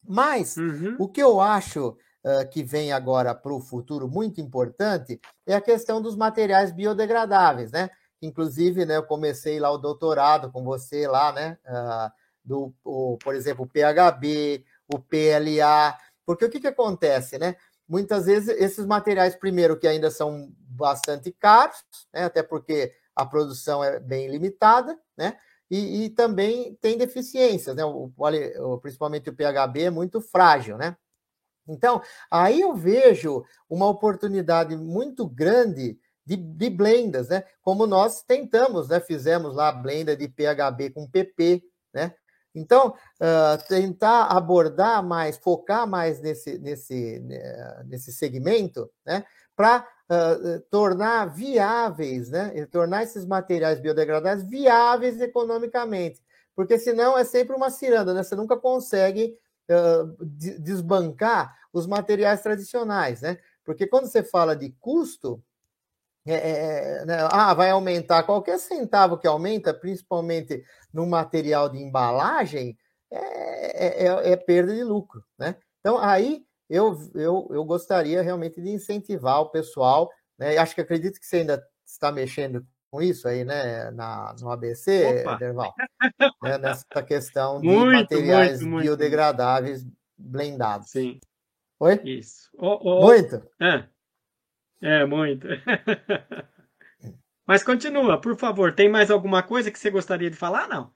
[SPEAKER 2] Mas uhum. o que eu acho uh, que vem agora para o futuro muito importante é a questão dos materiais biodegradáveis, né? Inclusive, né, eu comecei lá o doutorado com você lá, né? Uh, do, o, por exemplo, o PHB, o PLA, porque o que, que acontece, né? Muitas vezes esses materiais, primeiro, que ainda são bastante caros, né? até porque a produção é bem limitada, né? E, e também tem deficiências, né? O, o, principalmente o PHB é muito frágil, né? Então, aí eu vejo uma oportunidade muito grande de, de blendas, né? Como nós tentamos, né? Fizemos lá blenda de PHB com PP, né? Então, uh, tentar abordar mais, focar mais nesse, nesse, né, nesse segmento, né, para uh, tornar viáveis, né, tornar esses materiais biodegradáveis viáveis economicamente, porque senão é sempre uma ciranda, né, você nunca consegue uh, desbancar os materiais tradicionais, né, porque quando você fala de custo, é, é, é, né? Ah, vai aumentar. Qualquer centavo que aumenta, principalmente no material de embalagem, é, é, é, é perda de lucro, né? Então, aí eu, eu, eu gostaria realmente de incentivar o pessoal, né? Acho que acredito que você ainda está mexendo com isso aí, né, na, no ABC, Derval, né, nessa questão de muito, materiais muito, biodegradáveis muito. blendados.
[SPEAKER 1] Sim.
[SPEAKER 2] Oi?
[SPEAKER 1] Isso.
[SPEAKER 2] Oh, oh. Muito?
[SPEAKER 1] É, é muito. Mas continua, por favor. Tem mais alguma coisa que você gostaria de falar? Não.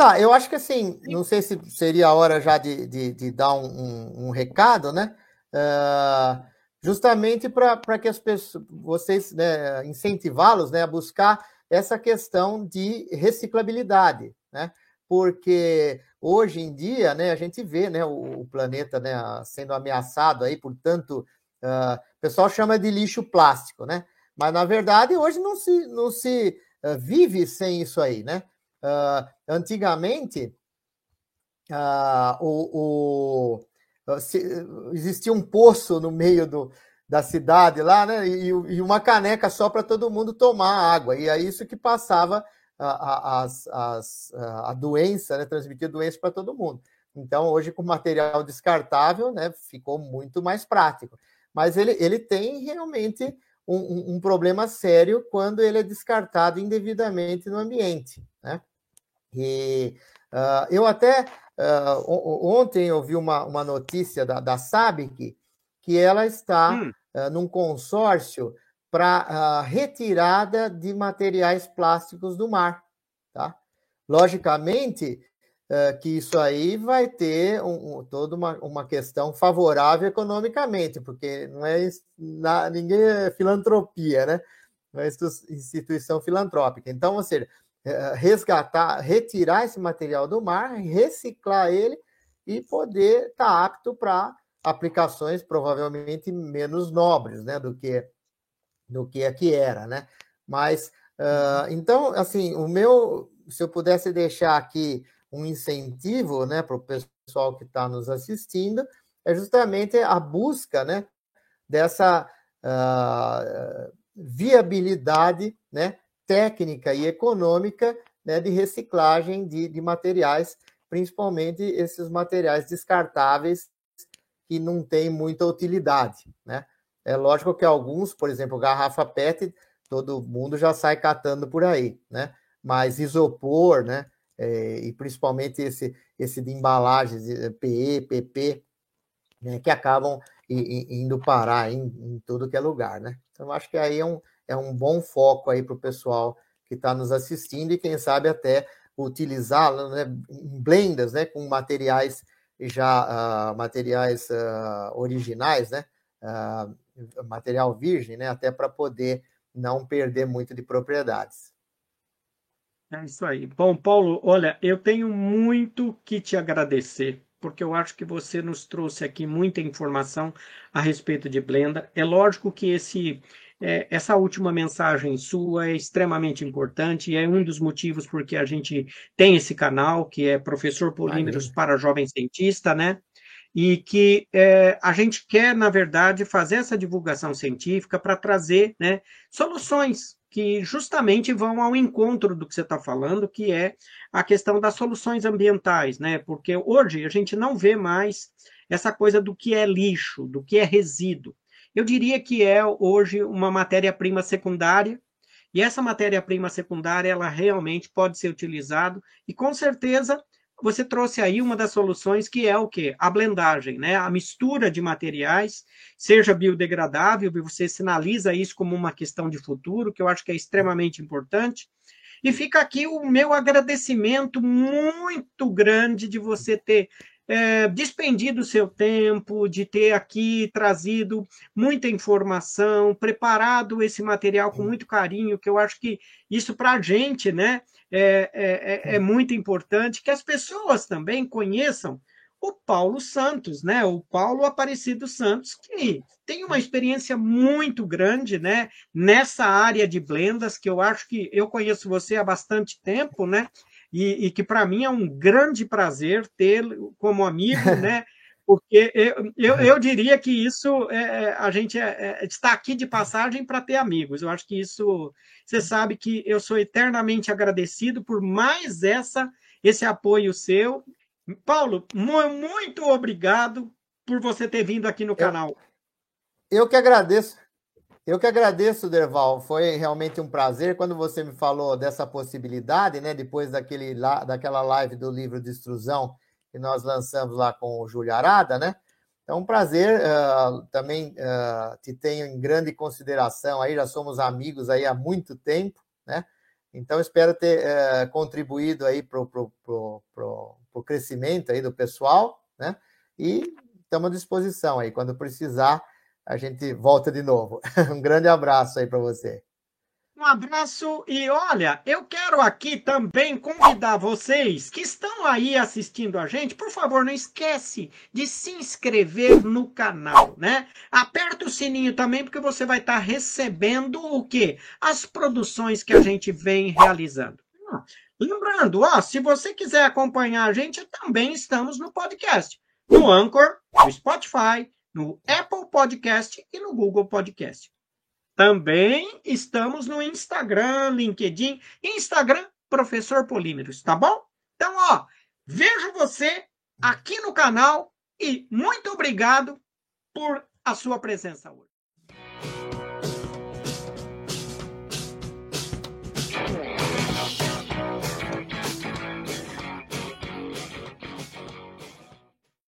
[SPEAKER 2] Tá, eu acho que assim, não sei se seria a hora já de, de, de dar um, um, um, recado, né? Uh, justamente para que as pessoas, vocês né, incentivá-los né, a buscar essa questão de reciclabilidade, né? Porque hoje em dia, né, a gente vê, né, o, o planeta, né, sendo ameaçado aí por tanto, uh, o pessoal chama de lixo plástico, né? Mas, na verdade, hoje não se, não se uh, vive sem isso aí, né? Uh, antigamente, uh, o, o se, existia um poço no meio do, da cidade lá, né? E, e uma caneca só para todo mundo tomar água. E é isso que passava a, a, a, a doença, né? Transmitia doença para todo mundo. Então, hoje, com material descartável, né, ficou muito mais prático. Mas ele, ele tem realmente um, um, problema sério quando ele é descartado indevidamente no ambiente. Né? E uh, eu até uh, ontem eu vi uma, uma notícia da, da SABIC que ela está hum. uh, num consórcio para retirada de materiais plásticos do mar. Tá? Logicamente, é, que isso aí vai ter um, um, toda uma, uma questão favorável economicamente, porque não é na, ninguém é filantropia, né? Não é instituição filantrópica. Então, ou seja, é, resgatar, retirar esse material do mar, reciclar ele e poder estar tá apto para aplicações provavelmente menos nobres, né, do que do que aqui era, né? Mas uh, então, assim, o meu, se eu pudesse deixar aqui um incentivo né, para o pessoal que está nos assistindo, é justamente a busca né, dessa uh, viabilidade né, técnica e econômica né, de reciclagem de, de materiais, principalmente esses materiais descartáveis que não têm muita utilidade. Né? É lógico que alguns, por exemplo, garrafa PET, todo mundo já sai catando por aí, né? Mas isopor, né? É, e principalmente esse, esse de embalagens PE, PP, né, que acabam indo parar em, em, tudo que é lugar, né? Então, acho que aí é um, é um bom foco aí para o pessoal que está nos assistindo e quem sabe até utilizá-lo né, em blendas, né, com materiais já uh, materiais uh, originais, né, uh, material virgem, né, até para poder não perder muito de propriedades.
[SPEAKER 1] É isso aí. Bom, Paulo, olha, eu tenho muito que te agradecer, porque eu acho que você nos trouxe aqui muita informação a respeito de Blender. É lógico que esse é, essa última mensagem sua é extremamente importante e é um dos motivos porque a gente tem esse canal, que é Professor Polímeros para Jovem Cientista, né? E que é, a gente quer, na verdade, fazer essa divulgação científica para trazer né, soluções que justamente vão ao encontro do que você está falando, que é a questão das soluções ambientais, né? Porque hoje a gente não vê mais essa coisa do que é lixo, do que é resíduo. Eu diria que é hoje uma matéria-prima secundária, e essa matéria-prima secundária ela realmente pode ser utilizada, e com certeza você trouxe aí uma das soluções que é o quê? A blendagem, né? A mistura de materiais, seja biodegradável, você sinaliza isso como uma questão de futuro, que eu acho que é extremamente importante. E fica aqui o meu agradecimento muito grande de você ter é, despendido seu tempo, de ter aqui trazido muita informação, preparado esse material com muito carinho, que eu acho que isso para a gente, né? é, é, é, é muito importante que as pessoas também conheçam o Paulo Santos, né? O Paulo Aparecido Santos, que tem uma experiência muito grande, né? Nessa área de blendas, que eu acho que eu conheço você há bastante tempo, né? E, e que para mim é um grande prazer ter como amigo, né? porque eu, eu, eu, diria que isso é, é a gente é, é, está aqui de passagem para ter amigos. Eu acho que isso você sabe que eu sou eternamente agradecido por mais essa esse apoio seu. Paulo, muito obrigado por você ter vindo aqui no canal.
[SPEAKER 2] Eu que agradeço. Eu que agradeço, Derval. Foi realmente um prazer quando você me falou dessa possibilidade, né? Depois daquele, daquela live do livro de extrusão que nós lançamos lá com o Júlio Arada, né? Então, um prazer. Uh, também uh, te tenho em grande consideração aí, já somos amigos aí há muito tempo, né? Então, espero ter uh, contribuído aí para o crescimento aí do pessoal, né? E estamos à disposição aí. Quando precisar, a gente volta de novo. Um grande abraço aí para você.
[SPEAKER 1] Um abraço e olha, eu quero aqui também convidar vocês que estão aí assistindo a gente, por favor, não esquece de se inscrever no canal, né? Aperta o sininho também porque você vai estar recebendo o quê? As produções que a gente vem realizando. Lembrando, ó, se você quiser acompanhar a gente, também estamos no podcast, no Anchor, no Spotify, no Apple Podcast e no Google Podcast. Também estamos no Instagram, LinkedIn, Instagram, Professor Polímeros, tá bom? Então, ó, vejo você aqui no canal e muito obrigado por a sua presença hoje.